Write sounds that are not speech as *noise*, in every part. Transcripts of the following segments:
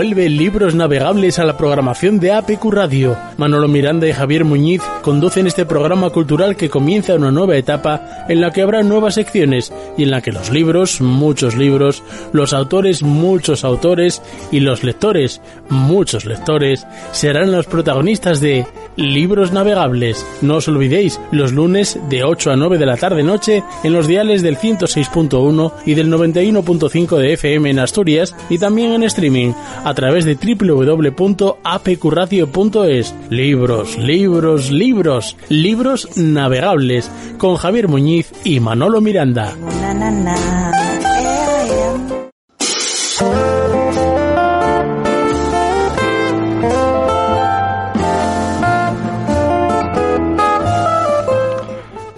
Auto Parts. Vuelve Libros Navegables a la programación de APQ Radio. Manolo Miranda y Javier Muñiz conducen este programa cultural que comienza una nueva etapa en la que habrá nuevas secciones y en la que los libros, muchos libros, los autores, muchos autores y los lectores, muchos lectores, serán los protagonistas de Libros Navegables. No os olvidéis, los lunes de 8 a 9 de la tarde noche en los diales del 106.1 y del 91.5 de FM en Asturias y también en streaming a través de www.apqradio.es. Libros, libros, libros, libros navegables con Javier Muñiz y Manolo Miranda.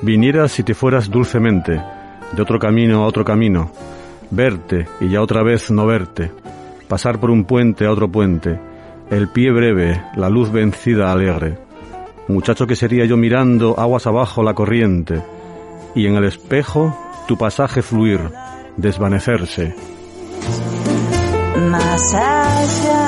Vinieras si te fueras dulcemente, de otro camino a otro camino, verte y ya otra vez no verte, pasar por un puente a otro puente, el pie breve, la luz vencida alegre, muchacho que sería yo mirando aguas abajo la corriente, y en el espejo tu pasaje fluir, desvanecerse. Más.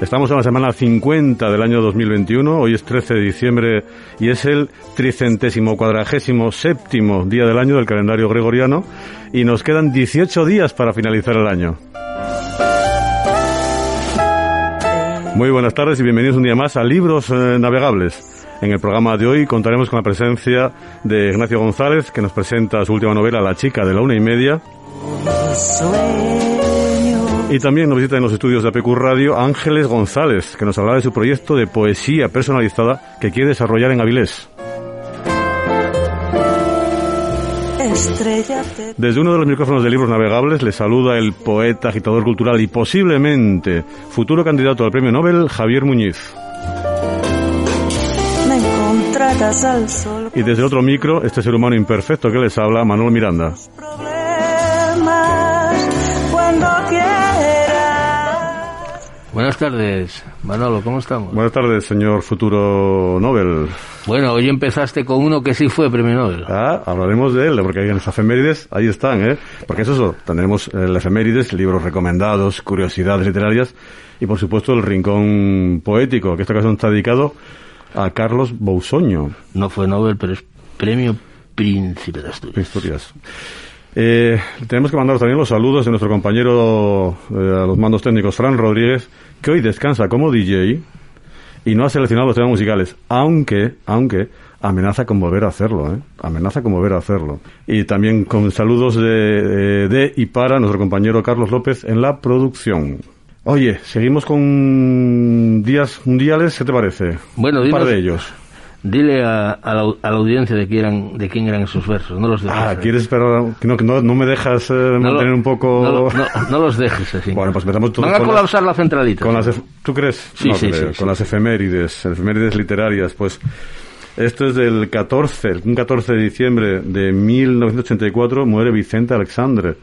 Estamos en la semana 50 del año 2021, hoy es 13 de diciembre y es el tricentésimo cuadragésimo séptimo día del año del calendario gregoriano y nos quedan 18 días para finalizar el año. Muy buenas tardes y bienvenidos un día más a Libros eh, Navegables. En el programa de hoy contaremos con la presencia de Ignacio González, que nos presenta su última novela, La chica de la una y media. Y también nos visita en los estudios de APQ Radio Ángeles González, que nos hablará de su proyecto de poesía personalizada que quiere desarrollar en Avilés. Desde uno de los micrófonos de libros navegables le saluda el poeta, agitador cultural y posiblemente futuro candidato al premio Nobel, Javier Muñiz. Y desde otro micro, este ser humano imperfecto que les habla, Manuel Miranda. Buenas tardes, Manolo, ¿cómo estamos? Buenas tardes, señor futuro Nobel. Bueno, hoy empezaste con uno que sí fue premio Nobel. Ah, hablaremos de él, porque ahí en las efemérides, ahí están, ¿eh? Porque eso es eso, tendremos el efemérides, libros recomendados, curiosidades literarias y por supuesto el rincón poético, que esta ocasión está dedicado a Carlos Bousoño. No fue Nobel, pero es premio Príncipe de Asturias. Historias. Eh, tenemos que mandaros también los saludos de nuestro compañero eh, a los mandos técnicos, Fran Rodríguez, que hoy descansa como DJ y no ha seleccionado los temas musicales, aunque, aunque amenaza con volver a hacerlo, ¿eh? amenaza con volver a hacerlo. Y también con saludos de, de y para nuestro compañero Carlos López en la producción. Oye, seguimos con días mundiales, ¿qué te parece? Bueno, Un par dinos- de ellos. Dile a, a la, a la audiencia de quién, eran, de quién eran esos versos, no los dejes. Ah. ¿quieres esperar? No, no, no me dejas eh, No lo- mantener un poco... No, lo- no- *laughs* no los dejes así. Bueno, pues empezamos todos Van a con colapsar las- la centralita. Con las ¿Tú crees? Sí, sí, creo. sí, Con las efemérides, efemérides literarias, pues... Esto es del 14, un 14 de diciembre de 1984, muere Vicente Alexandre,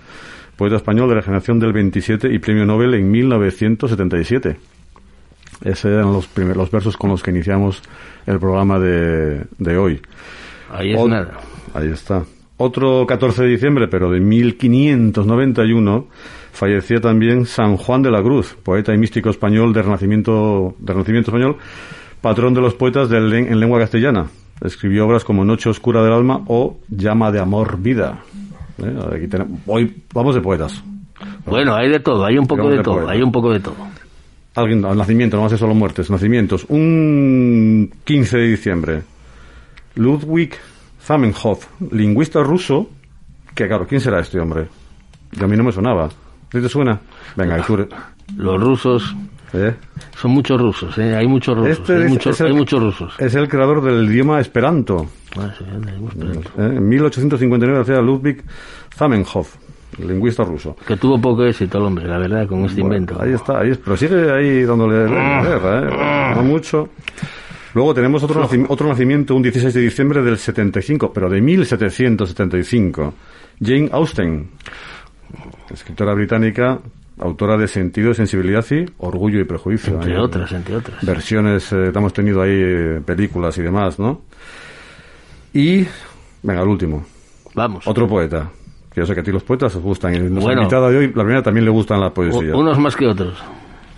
poeta español de la generación del 27 y premio Nobel en 1977. Esos eran los, primeros, los versos con los que iniciamos el programa de, de hoy. Ahí es Ot- nada. Ahí está. Otro 14 de diciembre, pero de 1591, fallecía también San Juan de la Cruz, poeta y místico español del Renacimiento, del Renacimiento español, patrón de los poetas len- en lengua castellana. Escribió obras como Noche Oscura del Alma o Llama de Amor Vida. ¿Eh? Aquí tenemos- hoy vamos de poetas. Bueno, hay de todo, hay un poco de de todo, poeta. hay un poco de todo. Alguien, al nacimiento, no va a ser solo muertes, nacimientos. Un 15 de diciembre. Ludwig Zamenhof, lingüista ruso, que claro, ¿quién será este hombre? Que a mí no me sonaba. ¿Sí te suena? Venga, y tú... Los rusos, ¿eh? son muchos rusos, ¿eh? hay muchos rusos, Este hay, es- el- hay muchos rusos. Es el creador del idioma esperanto. Ah, sí, anda, hay esperanto. ¿eh? En 1859 hacía Ludwig Zamenhof, lingüista ruso. Que tuvo poco éxito el hombre, la verdad, con este Bueno, invento. Ahí está, ahí pero sigue ahí dándole guerra, ¿eh? No mucho. Luego tenemos otro, naci- otro nacimiento, un 16 de diciembre del 75, pero de 1775. Jane Austen. escritora británica, autora de Sentido, Sensibilidad y Orgullo y Prejuicio. Entre Hay otras, entre otras. Versiones, eh, hemos tenido ahí eh, películas y demás, ¿no? Y, venga, el último. Vamos. Otro poeta. Que yo sé que a ti los poetas os gustan. Y nuestra Bueno. invitada de hoy, la primera, también le gustan la U- poesía. unos más que otros.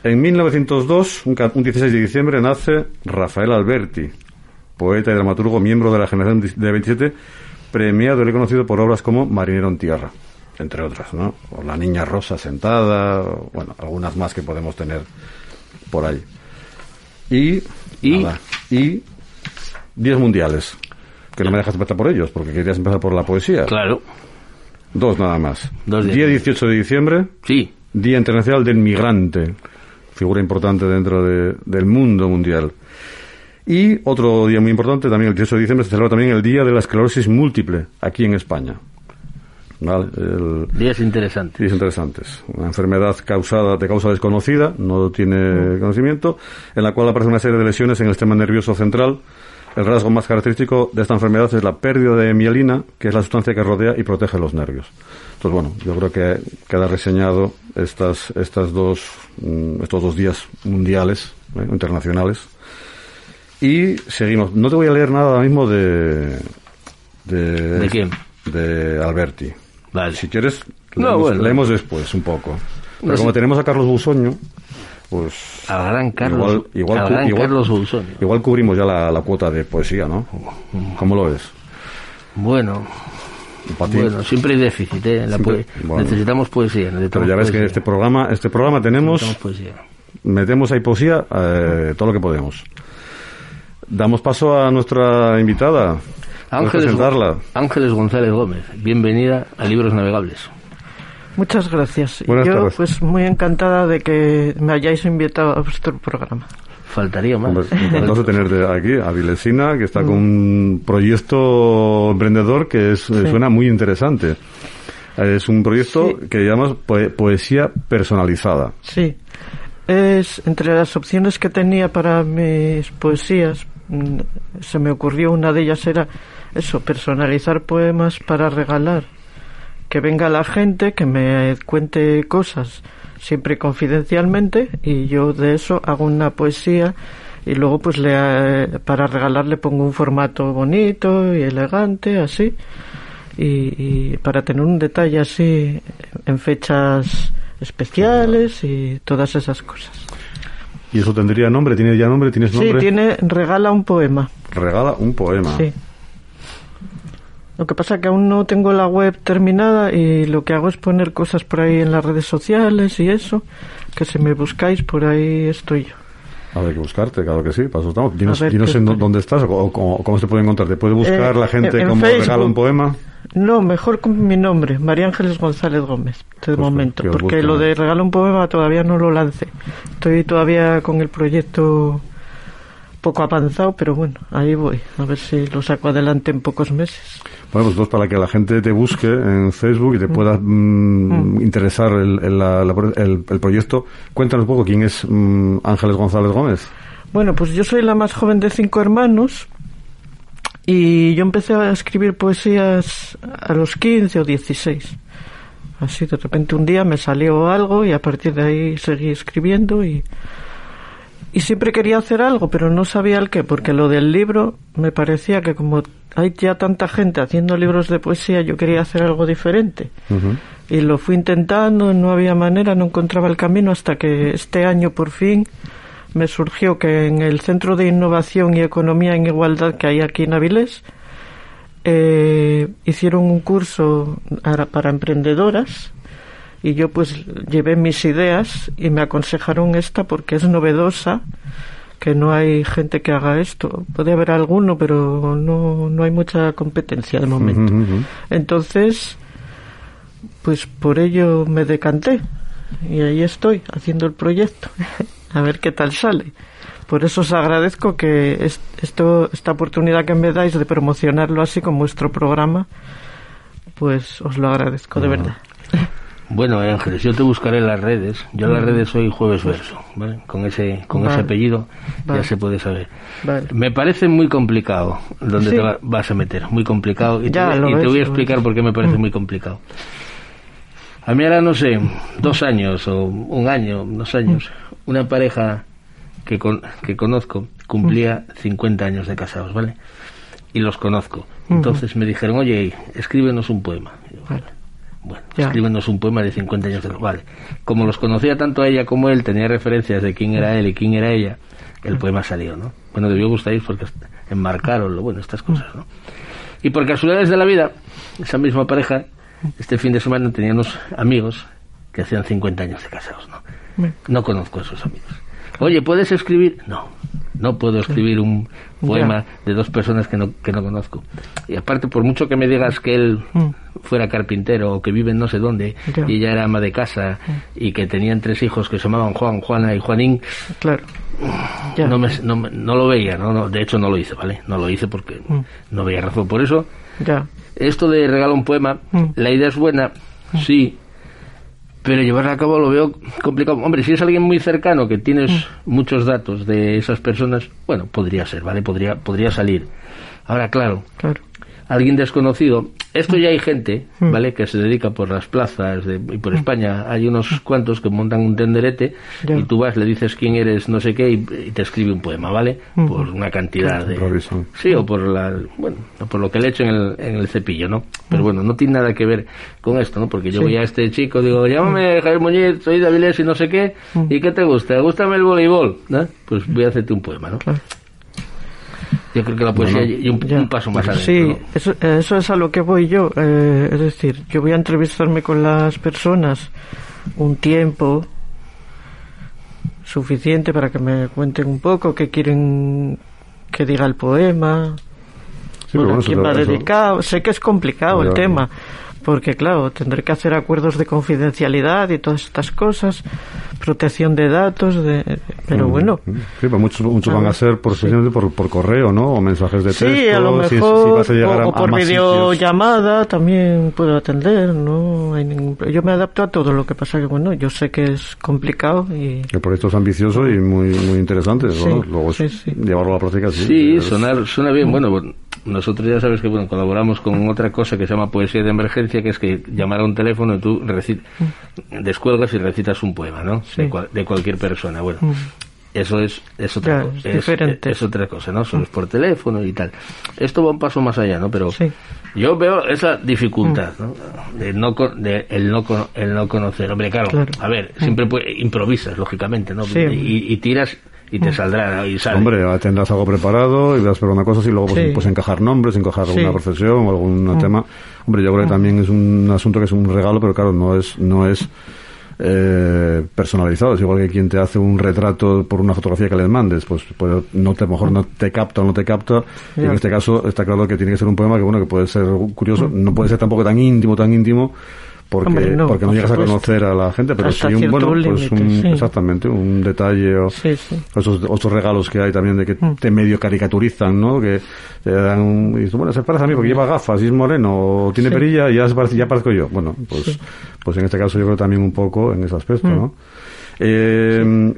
En 1902, un, un 16 de diciembre, nace Rafael Alberti, poeta y dramaturgo, miembro de la generación de 27, premiado y reconocido por obras como Marinero en Tierra, entre otras, ¿no? O La Niña Rosa sentada, o, bueno, algunas más que podemos tener por ahí. Y, Y- nada, y 10 mundiales, que no me dejas empezar por ellos, porque querías empezar por la poesía. Claro. Dos nada más. Dos días. Día 18 de diciembre, Sí. Día Internacional del Migrante, figura importante dentro de- del mundo mundial. Y otro día muy importante, también el 18 de diciembre, se celebra también el Día de la Esclerosis Múltiple, aquí en España. ¿Vale? El- Días interesantes. días interesantes. Una enfermedad causada de causa desconocida, no tiene conocimiento, en la cual aparece una serie de lesiones en el sistema nervioso central. El rasgo más característico de esta enfermedad es la pérdida de mielina, que es la sustancia que rodea y protege los nervios. Entonces, bueno, yo creo que queda reseñado estas, estas dos, mm, estos dos días mundiales, ¿eh? internacionales. Y seguimos. No te voy a leer nada ahora mismo de... ¿De, ¿De quién? De Alberti. Vale. Si quieres, No, leemos, bueno. leemos después un poco. Pero No como tenemos a Carlos Busoño, pues Al gran Carlos. igual, igual, al cu- gran igual- Carlos Bolsonio. igual cubrimos ya la, la cuota de poesía, ¿no? ¿Cómo lo ves? Bueno, bueno, siempre hay déficit, ¿eh? La Siempre- poe- bueno. Necesitamos poesía. Necesitamos Pero ya ves que en este programa, este programa tenemos, metemos ahí poesía, eh, todo lo que podemos. Damos paso a nuestra invitada. ¿Puedes Ángeles, presentarla? Ángeles González Gómez, bienvenida a Libros Navegables. Muchas gracias. Buenas Yo, tardes. pues, muy encantada de que me hayáis invitado a vuestro programa. Faltaría más. Encantados *laughs* de tenerte aquí, a Vilesina, que está con un proyecto emprendedor que es, eh, suena muy interesante. Es un proyecto Sí. que llamas poe- poesía personalizada. Sí. Es entre las opciones que tenía para mis poesías, mm, se me ocurrió una de ellas era eso, personalizar poemas para regalar. Que venga la gente, que me cuente cosas, siempre confidencialmente, y yo de eso hago una poesía y luego pues le, eh, para regalar le pongo un formato bonito y elegante, así. y, y para tener un detalle así en fechas especiales y todas esas cosas. ¿Y eso tendría nombre? ¿Tiene ya nombre? ¿Tienes Sí, nombre? tiene regala un poema. Regala un poema. Sí. Lo que pasa que aún no tengo la web terminada y lo que hago es poner cosas por ahí en las redes sociales y eso, que si me buscáis por ahí estoy yo. Habrá que buscarte, claro que sí. Para eso estamos. Dinos, dinos ¿qué en dónde estás o, o cómo, cómo se puede encontrar. ¿Te puede buscar Eh, la gente en- en como Facebook. regala un poema? No, mejor con mi nombre, María Ángeles González Gómez, de Pues, momento, porque busquen. lo de regalo un poema todavía no lo lance. Estoy todavía con el proyecto poco avanzado, pero bueno, ahí voy, a ver si lo saco adelante en pocos meses. Bueno, pues para que la gente te busque en Facebook y te pueda mm, interesar el, el- la- el- el proyecto, cuéntanos un poco quién es mm, Ángeles González Gómez. Bueno, pues yo soy la más joven de cinco hermanos y yo empecé a escribir poesías a los 15 o 16. Así de repente un día me salió algo y a partir de ahí seguí escribiendo y, y siempre quería hacer algo, pero no sabía el qué, porque lo del libro me parecía que como hay ya tanta gente haciendo libros de poesía, yo quería hacer algo diferente. Y lo fui intentando, no había manera, no encontraba el camino hasta que este año por fin me surgió que en el Centro de Innovación y Economía en Igualdad que hay aquí en Avilés eh, hicieron un curso para, para emprendedoras y yo pues llevé mis ideas y me aconsejaron esta porque es novedosa que no hay gente que haga esto. Puede haber alguno pero no, no hay mucha competencia de momento. Entonces, pues por ello me decanté. Y ahí estoy haciendo el proyecto, *laughs* a ver qué tal sale. Por eso os agradezco que es- esto, esta oportunidad que me dais de promocionarlo así con vuestro programa, pues os lo agradezco de verdad. Bueno, Ángeles, yo te buscaré en las redes. Yo en las redes soy Jueves Verso, ¿vale? Con ese, con ese apellido Vale. ya se puede saber. Vale. Me parece muy complicado donde Sí. te va- vas a meter, muy complicado. Y, Ya, te, voy a explicar por qué me parece Mm. muy complicado. A mí ahora, no sé, dos años o un año, dos años, una pareja que, con- que conozco cumplía 50 años de casados, ¿vale? Y los conozco. Entonces me dijeron, oye, escríbenos un poema. Yo. Bueno, Ya. escríbenos un poema de 50 años de... Vale. Como los conocía tanto a ella como él, tenía referencias de quién era él y quién era ella, el poema salió, ¿no? Bueno, debió gustaros porque enmarcaron, bueno, estas cosas, ¿no? Y por casualidades de la vida, esa misma pareja, este fin de semana tenía unos amigos que hacían 50 años de casados, ¿no? No conozco a esos amigos. Oye, ¿puedes escribir? No, no puedo escribir un poema de dos personas que no, que no conozco. Y aparte, por mucho que me digas que él fuera carpintero o que vive en no sé dónde Ya. y ella era ama de casa y que tenían tres hijos que se llamaban Juan, Juana y Juanín, Claro. Ya. no, me, no, me- no lo veía, ¿no? No, de hecho no lo hice, ¿vale? No lo hice porque no veía razón. Por eso, Ya. esto de regalar un poema, Mm. la idea es buena, sí, pero llevarla a cabo lo veo complicado. Hombre, si es alguien muy cercano que tienes Mm. muchos datos de esas personas, bueno, podría ser, ¿vale? Podría, podría salir. Ahora, claro, Claro. Alguien desconocido. Esto ya hay gente, Mm. ¿vale? Que se dedica por las plazas de- y por España. Hay unos cuantos que montan un tenderete Ya. y tú vas, le dices quién eres, no sé qué, y, y te escribe un poema, ¿vale? Mm. Por una cantidad de... Sí, o por la, bueno, por lo que le echo en el, en el cepillo, ¿no? Pero bueno, no tiene nada que ver con esto, ¿no? Porque yo Sí. voy a este chico, digo, llámame Javier Muñiz, soy de Avilés y no sé qué, ¿y qué te gusta? ¿Gústame el voleibol? ¿no? Pues voy a hacerte un poema, ¿no? Claro. Yo creo que la poesía y un, paso más adentro, Sí, ¿no? eso, eso es a lo que voy yo. eh, es decir, yo voy a entrevistarme con las personas un tiempo suficiente para que me cuenten un poco qué quieren que diga el poema, Sí, bueno, quién va dedicado. Sé que es complicado el tema, porque claro, tendré que hacer acuerdos de confidencialidad y todas estas cosas, protección de datos, de, pero bueno. Sí, pues muchos, muchos A van a ser por, precisamente por, por correo, ¿no? O mensajes de texto. Sí, a lo si- si mejor, vas a llegar a- o, o a por más sitios. videollamada también puedo atender, no hay ningún Yo me adapto a todo, lo que pasa que, bueno, yo sé que es complicado y... El proyecto es ambicioso y muy muy interesante. Sí, ¿no? Luego es- sí, sí. llevarlo a la práctica, sí. Sí, es- sonar, suena bien. Bueno, bueno, nosotros ya sabes que bueno colaboramos con otra cosa que se llama poesía de emergencia, que es que llamar a un teléfono y tú reci- descuelgas y recitas un poema, ¿no? Sí. De, cual- de cualquier persona. Bueno, eso es, es otra cosa. es diferente. es otra cosa, ¿no? Solo es por teléfono y tal. Esto va un paso más allá, ¿no? Pero Sí. yo veo esa dificultad, ¿no? De no, de el no, con- el no conocer. Hombre, claro, Claro. a ver, siempre puede- improvisas, lógicamente, ¿no? Sí. Y, y tiras y te saldrá, ¿no? y sale. Hombre, tendrás algo preparado y vas por una cosa y luego pues, Sí. pues encajar nombres, encajar Sí. alguna profesión o algún tema. Hombre, yo creo que también es un asunto que es un regalo, pero claro, no es no es eh, personalizado. Es igual que quien te hace un retrato por una fotografía que les mandes, pues, pues no te, a lo mejor no te capta o no te capta. Y en este caso está claro que tiene que ser un poema que bueno que puede ser curioso, no puede ser tampoco tan íntimo, tan íntimo. Porque Hombre, no, porque no por llegas a conocer a la gente, pero Hasta sí un bueno, pues límite, un, sí. exactamente un detalle o, Sí, sí. esos otros regalos que hay también de que Mm. te medio caricaturizan, ¿no? Que te dan un... Y dices, bueno, se parece a mí porque lleva gafas y es moreno o tiene perilla y ya, se parece- ya parezco yo. Bueno, pues, pues en este caso yo creo también un poco en ese aspecto, Mm. ¿no? Eh,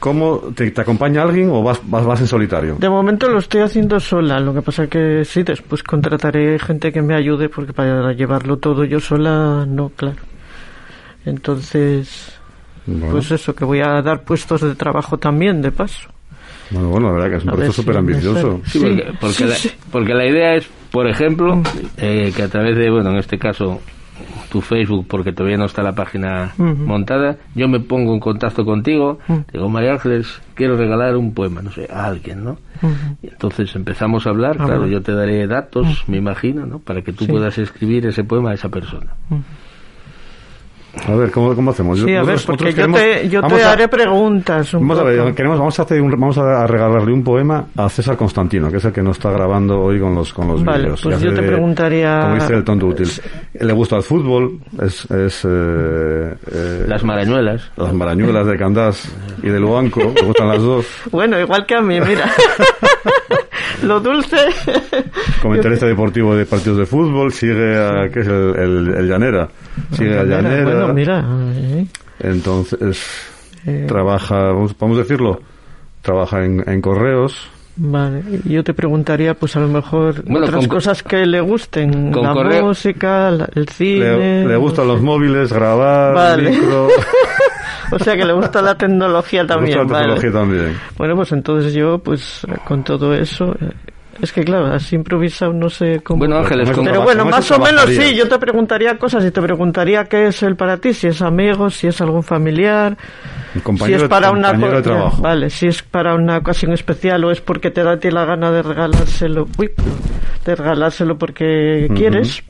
¿Cómo te, te acompaña alguien o vas, vas, vas en solitario? De momento lo estoy haciendo sola, lo que pasa que sí, después contrataré gente que me ayude porque para llevarlo todo yo sola, no, claro. Entonces, Bueno, pues eso, que voy a dar puestos de trabajo también, de paso. bueno, bueno, la verdad que es un A si súper ambicioso. Sí, Sí, porque, porque sí, la, sí. porque la idea es, por ejemplo, eh, que a través de, bueno, en este caso, tu Facebook, porque todavía no está la página montada, yo me pongo en contacto contigo, Ujú. digo, María Ángeles, quiero regalar un poema, no sé, a alguien, ¿no? Y entonces empezamos a hablar, claro, yo te daré datos, me imagino, ¿no? Para que tú Sí. puedas escribir ese poema a esa persona. A ver, ¿cómo, cómo hacemos? Sí, a ver, Nosotros- porque nosotros yo queremos- te, yo te a- haré preguntas. un Vamos a ver, poco. queremos, vamos a hacer un- vamos a regalarle un poema a César Constantino, que es el que nos está grabando hoy con los con los Vale, vídeos. pues yo te de- preguntaría- Como dice el tonto útil. Le gusta el fútbol, es, es eh, eh, Las marañuelas. las marañuelas de Candás y de Luanco, le gustan las dos. *laughs* Bueno, igual que a mí, mira. *laughs* Lo dulce. Comentarista deportivo de partidos de fútbol, sigue a, ¿qué es el, el, el Llanera? Sigue a Llanera. Bueno, mira. eh, Entonces, Eh. trabaja, vamos, vamos a decirlo, trabaja en, en correos, Vale, yo te preguntaría, pues a lo mejor Bueno, otras con- cosas que le gusten, con la correo- música, la- el cine. Le, le gustan no los sé. móviles, grabar, Vale. micro... *laughs* O sea que le gusta la tecnología le también. gusta la vale. tecnología también. Bueno, pues entonces yo, pues con todo eso, eh, es que claro, así improvisado no sé cómo. Bueno, Ángeles, Pero bueno, más o menos sí, yo te preguntaría cosas y te preguntaría qué es él para ti, si es amigo, si es algún familiar, si compañero, es para una de trabajo. vale, si es para una ocasión especial o es porque te da a ti la gana de regalárselo, uy, de regalárselo porque quieres.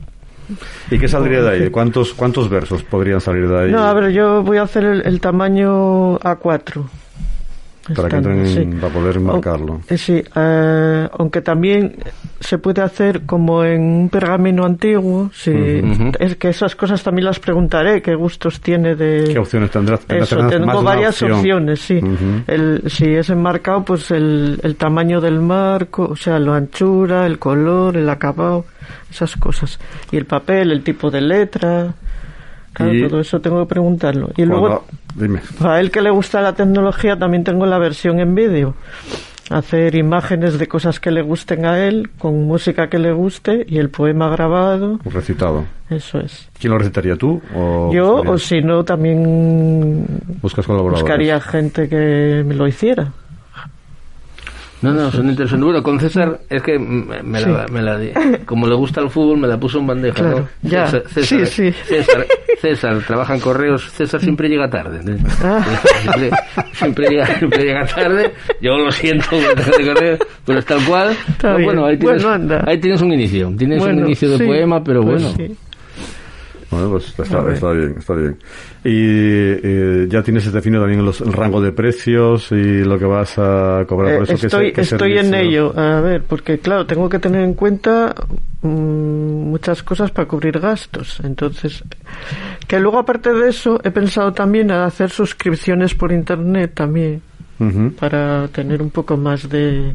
¿Y qué saldría de ahí? ¿Cuántos, ¿Cuántos versos podrían salir de ahí? No, a ver, yo voy a hacer el, el tamaño A4. Para que entren, sí. para poder marcarlo. Eh, Sí, eh, aunque también se puede hacer como en un pergamino antiguo. Sí, Ujú. es que esas cosas también las preguntaré. ¿Qué gustos tiene de.? ¿Qué opciones tendrás? Eso, tengo varias opción. opciones, sí. Ujú. el, si es enmarcado, pues el, el tamaño del marco, o sea, la anchura, el color, el acabado, esas cosas. Y el papel, el tipo de letra. Claro, Y- todo eso tengo que preguntarlo. Y luego, Cuando- Dime. a él que le gusta la tecnología, también tengo la versión en vídeo. Hacer imágenes de cosas que le gusten a él, con música que le guste y el poema grabado. Recitado. Eso es. ¿Quién lo recitaría tú? O Yo, buscarías- o si no, también buscas colaboradores. buscaría gente que me lo hiciera. No, no, son interesantes. Bueno, con César es que me, me la, me la *laughs* como le gusta el fútbol, me la puso en bandeja. Claro, ¿no? ya. César, César, Sí, sí. César, César, trabaja en correos. César siempre llega tarde. ¿no? Ah. *laughs* Siempre, siempre llega, siempre llega tarde. Yo lo siento, pero es tal cual. Está No, bueno, ahí tienes, Bueno, ahí tienes un inicio. Tienes un inicio de poema, pero pues bueno. Bueno, pues A está, bien, está bien. Y eh, ya tienes definido también los, el rango de precios y lo que vas a cobrar por Eh, eso. ¿qué estoy se- qué estoy en ello. A ver, porque claro, tengo que tener en cuenta mm, muchas cosas para cubrir gastos. Entonces, que luego aparte de eso, he pensado también en hacer suscripciones por internet también, para tener un poco más de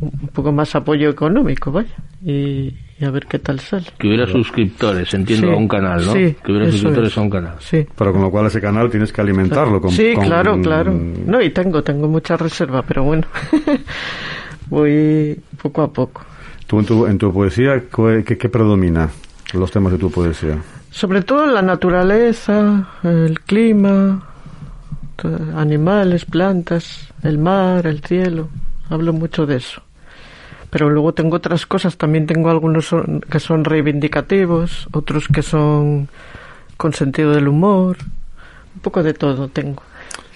un poco más apoyo económico, vaya, y, y a ver qué tal sale. Que hubiera suscriptores, entiendo, Sí, a un canal, ¿no? sí, que hubiera suscriptores es. a un canal. Sí. Pero con lo cual ese canal tienes que alimentarlo con sí, con- claro, claro. No, y tengo, tengo mucha reserva, pero bueno, *laughs* voy poco a poco. Tú en tu, en tu poesía, ¿qué, qué- qué predomina? Los temas de tu poesía. Sobre todo la naturaleza, el clima, animales, plantas, el mar, el cielo. Hablo mucho de eso. Pero luego tengo otras cosas. También tengo algunos son- que son reivindicativos, otros que son con sentido del humor. Un poco de todo tengo.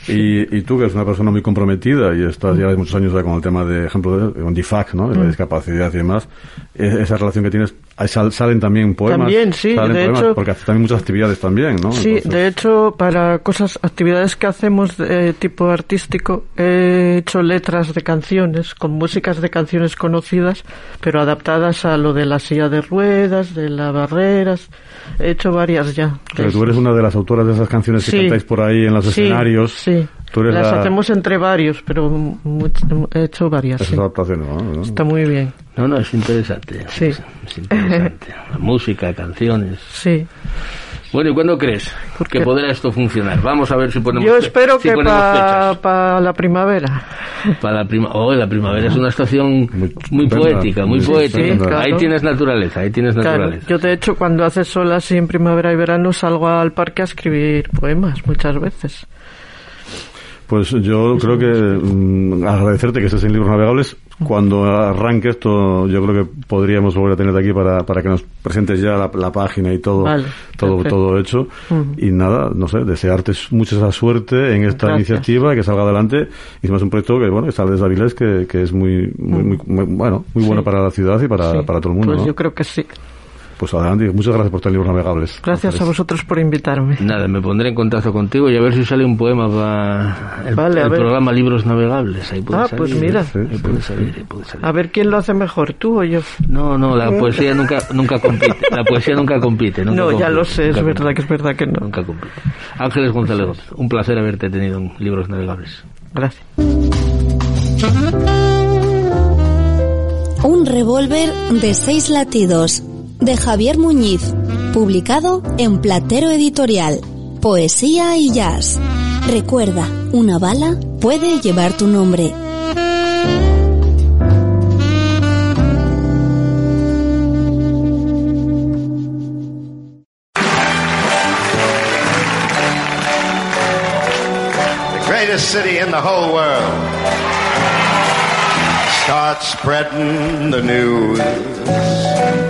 Y, y tú, que eres una persona muy comprometida y estás ya de muchos años ya con el tema de, ejemplo, de, con DIFAC, ¿no? De Mm. la discapacidad y demás, e- esa relación que tienes, sal- salen también poemas. También, sí, salen de poemas, hecho- Porque haces también muchas actividades también, ¿no? Sí, Entonces, de hecho, para cosas, actividades que hacemos de tipo artístico, he hecho letras de canciones, con músicas de canciones conocidas, pero adaptadas a lo de la silla de ruedas, de las barreras. He hecho varias ya. Pero tú eres una de las autoras de esas canciones que Sí. cantáis por ahí en los Sí, escenarios. Sí, Tú eres las la- hacemos entre varios, pero much- he hecho varias. Sí. adaptaciones, ¿no? Está muy bien. No, no, es interesante. Sí. Es, es interesante. La *laughs* música, canciones. Sí. Bueno, ¿y cuándo crees Porque- que podrá esto funcionar? Vamos a ver si ponemos Yo espero si que para fechas. la primavera. Para la prima oh, la primavera es una estación Muy muy, poética, muy Sí, poética. sí, claro. Ahí tienes naturaleza, ahí tienes Claro, naturaleza. yo de hecho cuando hace sol así en primavera y verano salgo al parque a escribir poemas muchas veces. Pues yo creo que mm, agradecerte que estés en Libros Navegables. Cuando arranque esto, yo creo que podríamos volver a tenerte aquí para, para que nos presentes ya la, la página y todo, Vale, todo, perfecto. todo hecho. Y nada, no sé, desearte mucha esa suerte en esta Gracias. iniciativa, que salga adelante. Y además un proyecto que, bueno, que sale desde Avilés, que, que es muy, muy, muy- muy- bueno, muy bueno para la ciudad y para, Sí, para todo el mundo. Pues ¿no? yo creo que sí. Pues adelante, muchas gracias por en Libros Navegables. Gracias a vosotros por invitarme. Nada, me pondré en contacto contigo y a ver si sale un poema para el, Vale, programa Libros Navegables. Ahí puede Ah, salir, pues mira. Ahí puede salir, ahí puede salir. A ver quién lo hace mejor, tú o yo. No, no, la poesía nunca, nunca compite. La poesía nunca compite. nunca no, ya lo sé, es verdad compite, que es verdad que no. Nunca compite. Ángeles González, un placer haberte tenido en Libros Navegables. Gracias. Un revólver de seis latidos, de Javier Muñiz, publicado en Platero Editorial. Poesía y jazz. Recuerda, una bala puede llevar tu nombre. greatest city in the whole world. Start spreading the news.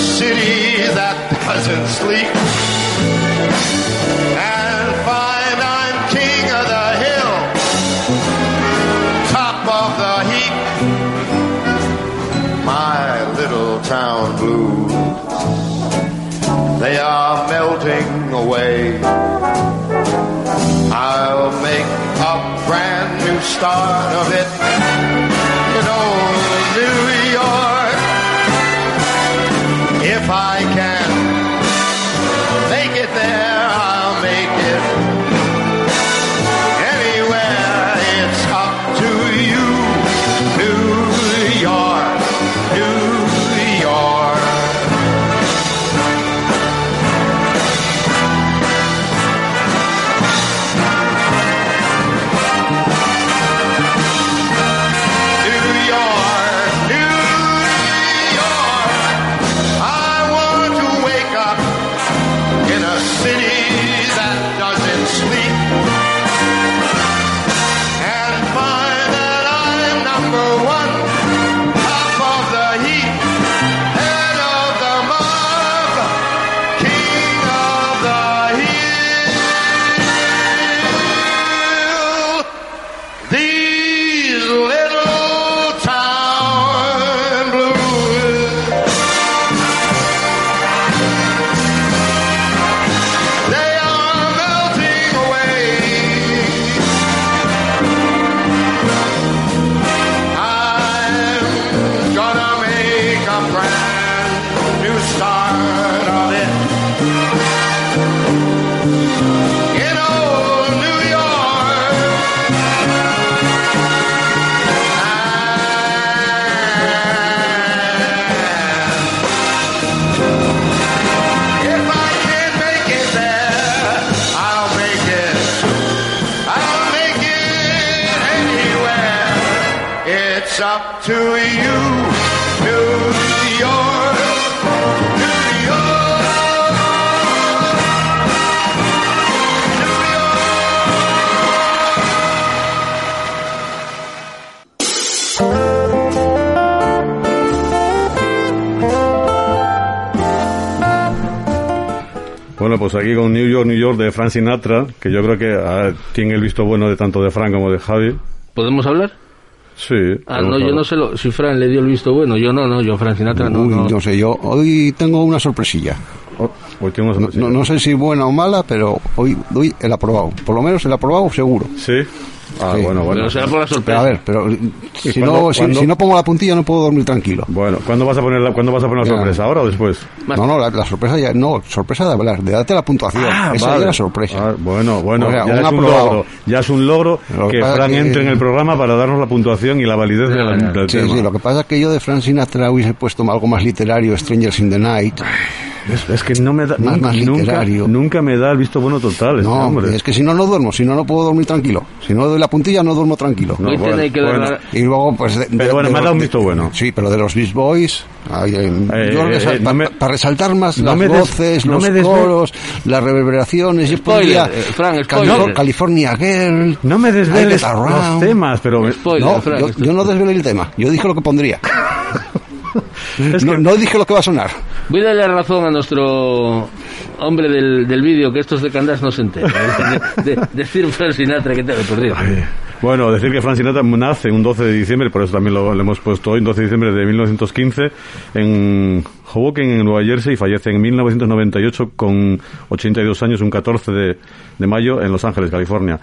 City that doesn't sleep. And find I'm king of the hill, top of the heap. My little town blues, they are melting away. I'll make a brand new start of it pues aquí con New York, New York de Frank Sinatra, que yo creo que ah, tiene el visto bueno de tanto de Frank como de Javi. ¿Podemos hablar? Sí. Ah, no, yo no sé lo, si Fran le dio el visto bueno. Yo no, no, yo Fran Sinatra no. Uy, no. no sé, yo hoy tengo una sorpresilla. Oh, hoy tenemos No, no- no sé si buena o mala, pero hoy doy el aprobado. Por lo menos el aprobado seguro. Sí. Ah, Sí. bueno, bueno. Pero será por la Pero sorpresa. a ver, pero si cuándo- no, si, si no pongo la puntilla no puedo dormir tranquilo. Bueno, ¿cuándo vas a poner la, ¿cuándo vas a poner la sorpresa? ¿Ahora o después? No, no, la, la sorpresa ya, no, sorpresa de hablar, de darte la puntuación. Esa Ah, vale. ya era sorpresa. Ah, bueno, bueno, O sea, ya un es un logro. Ya es un logro Lo que que Fran que- entre en el programa para darnos la puntuación y la validez de la- del Sí, tema. sí, lo que pasa es que yo de Frank Sinatra hubiese puesto algo más literario, Strangers in the Night. Es, es que no me da, Más- nunca, más nunca, literario. nunca me da el visto bueno total este No, hombre. es que si no, no duermo, si no, no puedo dormir tranquilo. Si no doy la puntilla, no duermo tranquilo. No, Hoy bueno, tiene que dar bueno. Y luego, pues. de- Pero de- bueno, de me ha dado un de- visto bueno. Sí, pero de los Beast Boys. ay, eh, Eh, yo eh, para no me- resaltar más no las me des- voces, no los me coros, las reverberaciones. Yo pondría eh, Fran, Cali- spoiler. California Girl. No me desveles los temas, pero... Spoiler, No, Fran, yo, yo no desvelé el tema. Yo dije lo que pondría. Es no, que- no dije lo que va a sonar. Voy a darle razón a nuestro hombre del, del vídeo que estos de Candás no se enteran. De, de- decir Fran Sinatra que te he perdido. Bueno, decir que Frank Sinatra nace un 12 de diciembre, por eso también lo, lo hemos puesto hoy, un 12 de diciembre de 1915, en Hoboken, en Nueva Jersey, y fallece en 1998 con 82 años, un 14 de, de mayo, en Los Ángeles, California.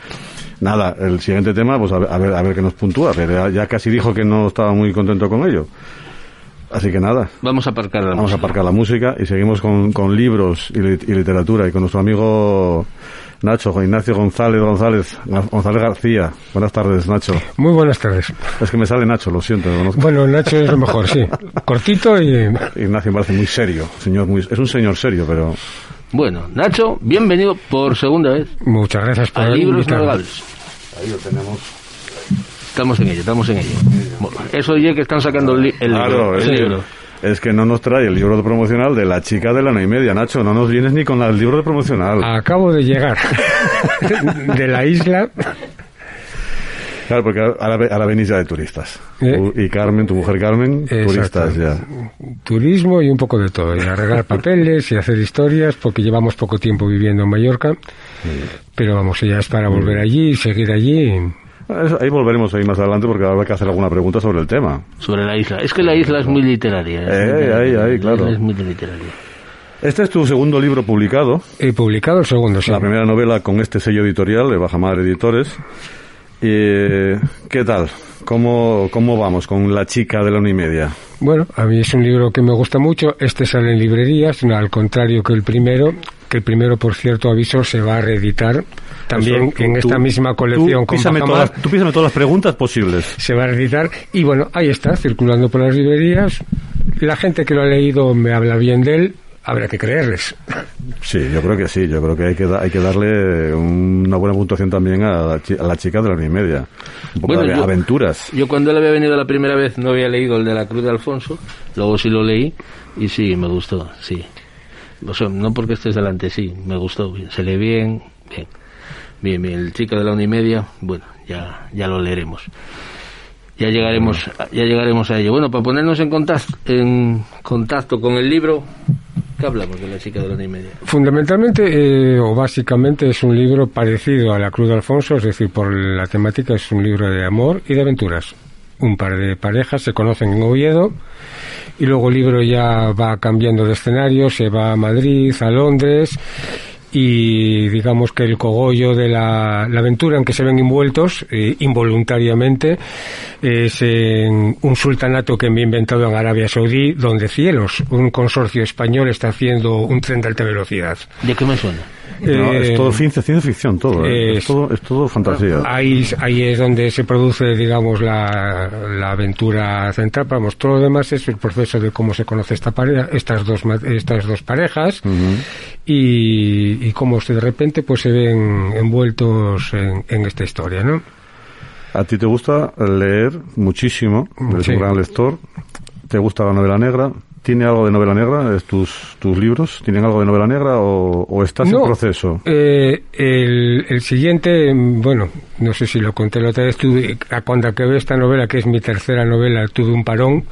Nada, el siguiente tema, pues a ver, a ver, a ver qué nos puntúa, pero ya, ya casi dijo que no estaba muy contento con ello. Así que nada, Vamos a aparcar la vamos a música. aparcar la música y seguimos con, con libros y, lit- y literatura y con nuestro amigo Nacho, Juan Ignacio González González, González García. Buenas tardes, Nacho. Muy buenas tardes. Es que me sale Nacho, lo siento. lo. Bueno, Nacho es lo mejor, sí. Cortito y... Ignacio me parece muy serio, señor muy, es un señor serio, pero Bueno, Nacho, bienvenido por segunda vez Muchas gracias por a Libros. Navegables. ahí lo tenemos. Estamos en ello, estamos en ello. Eso oye que están sacando el, li- el Claro, libro. es, el libro. es que no nos trae el libro de promocional de la chica de la no y media, Nacho. No nos vienes ni con la- el libro de promocional. Acabo de llegar de la isla. Claro, porque ahora, ahora venís ya de turistas. Eh. Y Carmen, tu mujer Carmen, Exacto. turistas ya. Turismo y un poco de todo. Y arreglar papeles y hacer historias, porque llevamos poco tiempo viviendo en Mallorca. Pero vamos, ya es para volver allí y seguir allí. Eso- Ahí volveremos ahí más adelante porque habrá que hacer alguna pregunta sobre el tema. Sobre la isla. Es que la isla es muy literaria. es muy Eh, literaria. ahí, ahí, La claro. isla Es muy literaria. Este es tu segundo libro publicado, He publicado el segundo, sí. la primera novela con este sello editorial de Bajamar Editores. Y, eh, ¿Qué tal? ¿Cómo, ¿Cómo vamos con La chica de la una y media? Bueno, a mí es un libro que me gusta mucho. Este sale en librerías, al contrario que el primero. Que el primero, por cierto, aviso, se va a reeditar también Eso, tú- en esta misma colección tú con písame todas, Tú písame todas las preguntas posibles. se va a reeditar y bueno, ahí está, circulando por las librerías. La gente que lo ha leído me habla bien de él, habrá que creerles. Sí, yo creo que sí. Yo creo que hay que, da- hay que darle una buena puntuación también a la, chi- a la chica de la y media. Un poco Bueno, de yo- aventuras. Yo cuando él había venido la primera vez no había leído el de la Cruz de Alfonso, luego sí lo leí y sí, me gustó, sí. O sea, no porque estés delante, sí, me gustó, se lee bien, bien. Bien, bien, el chico de la una y media, bueno, ya, ya lo leeremos. Ya llegaremos, ya llegaremos a ello. Bueno, para ponernos en contacto, en contacto con el libro, ¿qué hablamos de la chica de la una y media? Fundamentalmente eh, o básicamente es un libro parecido a La Cruz de Alfonso, es decir, por la temática es un libro de amor y de aventuras. Un par de parejas se conocen en Oviedo y luego el libro ya va cambiando de escenario, se va a Madrid, a Londres y digamos que el cogollo de la, aventura en que se ven envueltos eh, involuntariamente es en un sultanato que me he inventado en Arabia Saudí donde cielos, un consorcio español está haciendo un tren de alta velocidad. ¿De qué me suena? No, Eh, es todo ciencia, ciencia ficción, todo. ¿eh? Es, es- todo. es todo fantasía. Ahí, ahí es donde se produce, digamos, la, la aventura central. Vamos, todo lo demás es el proceso de cómo se conoce esta pareja, estas dos, estas dos parejas y, y cómo se, de repente pues se ven envueltos en, en esta historia, ¿no? A ti te gusta leer muchísimo, eres Sí. un gran lector. ¿Te gusta la novela negra? ¿Tiene algo de novela negra? ¿Es tus, tus libros? ¿Tienen algo de novela negra o, o estás No. en proceso? Eh, el, el siguiente, mm, bueno, no sé si lo conté la otra vez, tuve, a cuando acabé esta novela, que es mi tercera novela, tuve un parón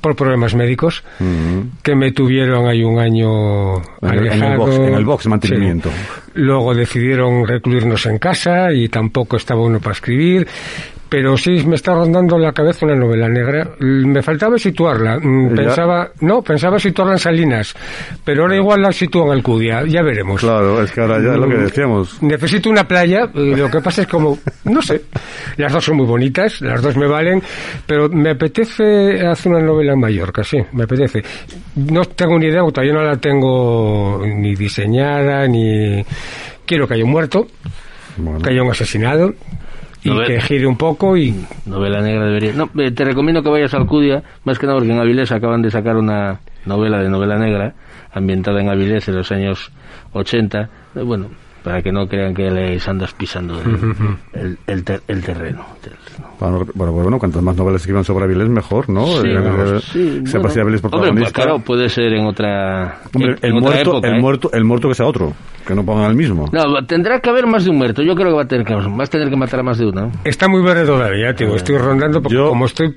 por problemas médicos que me tuvieron ahí un año En el- en el alejado. box- en el box mantenimiento. Sí. Luego decidieron recluirnos en casa y tampoco estaba uno para escribir. Pero sí me está rondando la cabeza una novela negra. L- Me faltaba situarla. Mm, Ya. Pensaba, no, pensaba situarla en Salinas. Pero ahora igual la sitúo en Alcudia. Ya veremos. Claro, es que ahora ya es lo que Mm, decíamos. Necesito una playa, lo que pasa es como, no sé, las dos son muy bonitas, las dos me valen, pero me apetece hacer una novela en Mallorca, sí, me apetece. No tengo ni idea, porque todavía no la tengo ni diseñada, ni... Quiero que haya un muerto, Bueno. que haya un asesinado, y Novela. que gire un poco y... Novela negra debería. No, eh, te recomiendo que vayas a Alcudia, más que nada porque en Avilés acaban de sacar una novela de novela negra ambientada en Avilés en los años 80. Eh, Bueno, para que no crean que les andas pisando *laughs* el, el, el ter- el terreno. Bueno, bueno, bueno, cuantas más novelas escriban sobre Avilés, mejor, ¿no? Sí, Eh, eh, sí, sea bueno. Avilés Hombre, pues claro, puede ser en otra, Hombre, en- el, en otra muerto, época, el, ¿eh? muerto, el muerto que sea otro, que no pongan el mismo. No, tendrá que haber más de un muerto. Yo creo que va a tener que, vas a tener que matar a más de uno. Está muy verde todavía, tío, estoy rondando porque Yo- como estoy...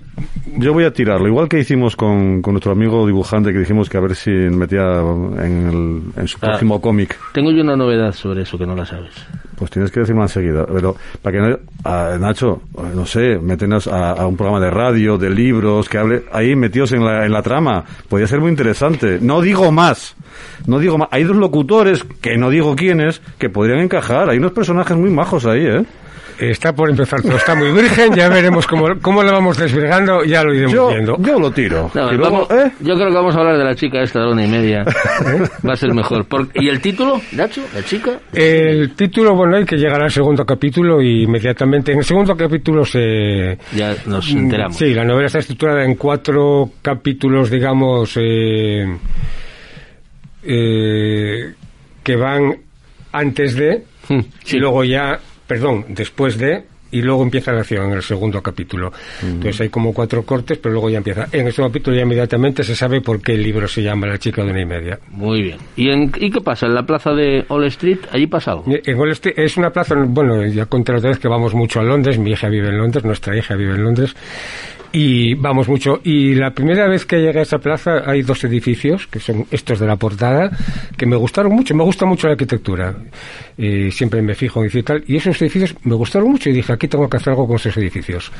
Yo voy a tirarlo, igual que hicimos con, con nuestro amigo dibujante, que dijimos que a ver si metía en, el- en su Ah. próximo cómic. Tengo yo una novedad sobre eso que no la sabes. Pues tienes que decirme enseguida. Pero, para que no, a Nacho, no sé, meternos a, a un programa de radio, de libros, que hable ahí metidos en la, en la trama. Podría ser muy interesante. No digo más. No digo más. Hay dos locutores, que no digo quiénes, que podrían encajar. Hay unos personajes muy majos ahí, ¿eh? Está por empezar todo, está muy virgen, ya veremos cómo, cómo la vamos desvirgando, ya lo iremos Yo, viendo. yo lo tiro. No, Y luego, vamos- ¿eh? Yo creo que vamos a hablar de la chica esta de una y media. *laughs* Va a ser mejor. Por- ¿Y el título, Nacho? ¿La chica? El título, bueno, hay que llegar al segundo capítulo y inmediatamente en el segundo capítulo se... Ya nos enteramos. Sí, la novela está estructurada en cuatro capítulos, digamos, eh, eh, que van antes de, Hmm, y luego ya, perdón, después de, y luego empieza la acción en el segundo capítulo. Entonces hay como cuatro cortes, pero luego ya empieza. En ese capítulo ya inmediatamente se sabe por qué el libro se llama La chica de una y media. Muy bien. ¿Y, en, ¿Y qué pasa? ¿En la plaza de All Street? ¿Allí pasa algo? En Wall Street es una plaza, bueno, ya conté otra vez que vamos mucho a Londres, mi hija vive en Londres, nuestra hija vive en Londres, y vamos mucho. Y la primera vez que llegué a esa plaza hay dos edificios, que son estos de la portada, que me gustaron mucho, me gusta mucho la arquitectura, Eh, siempre me fijo en y tal, y esos edificios me gustaron mucho y dije, aquí tengo que hacer algo con esos edificios.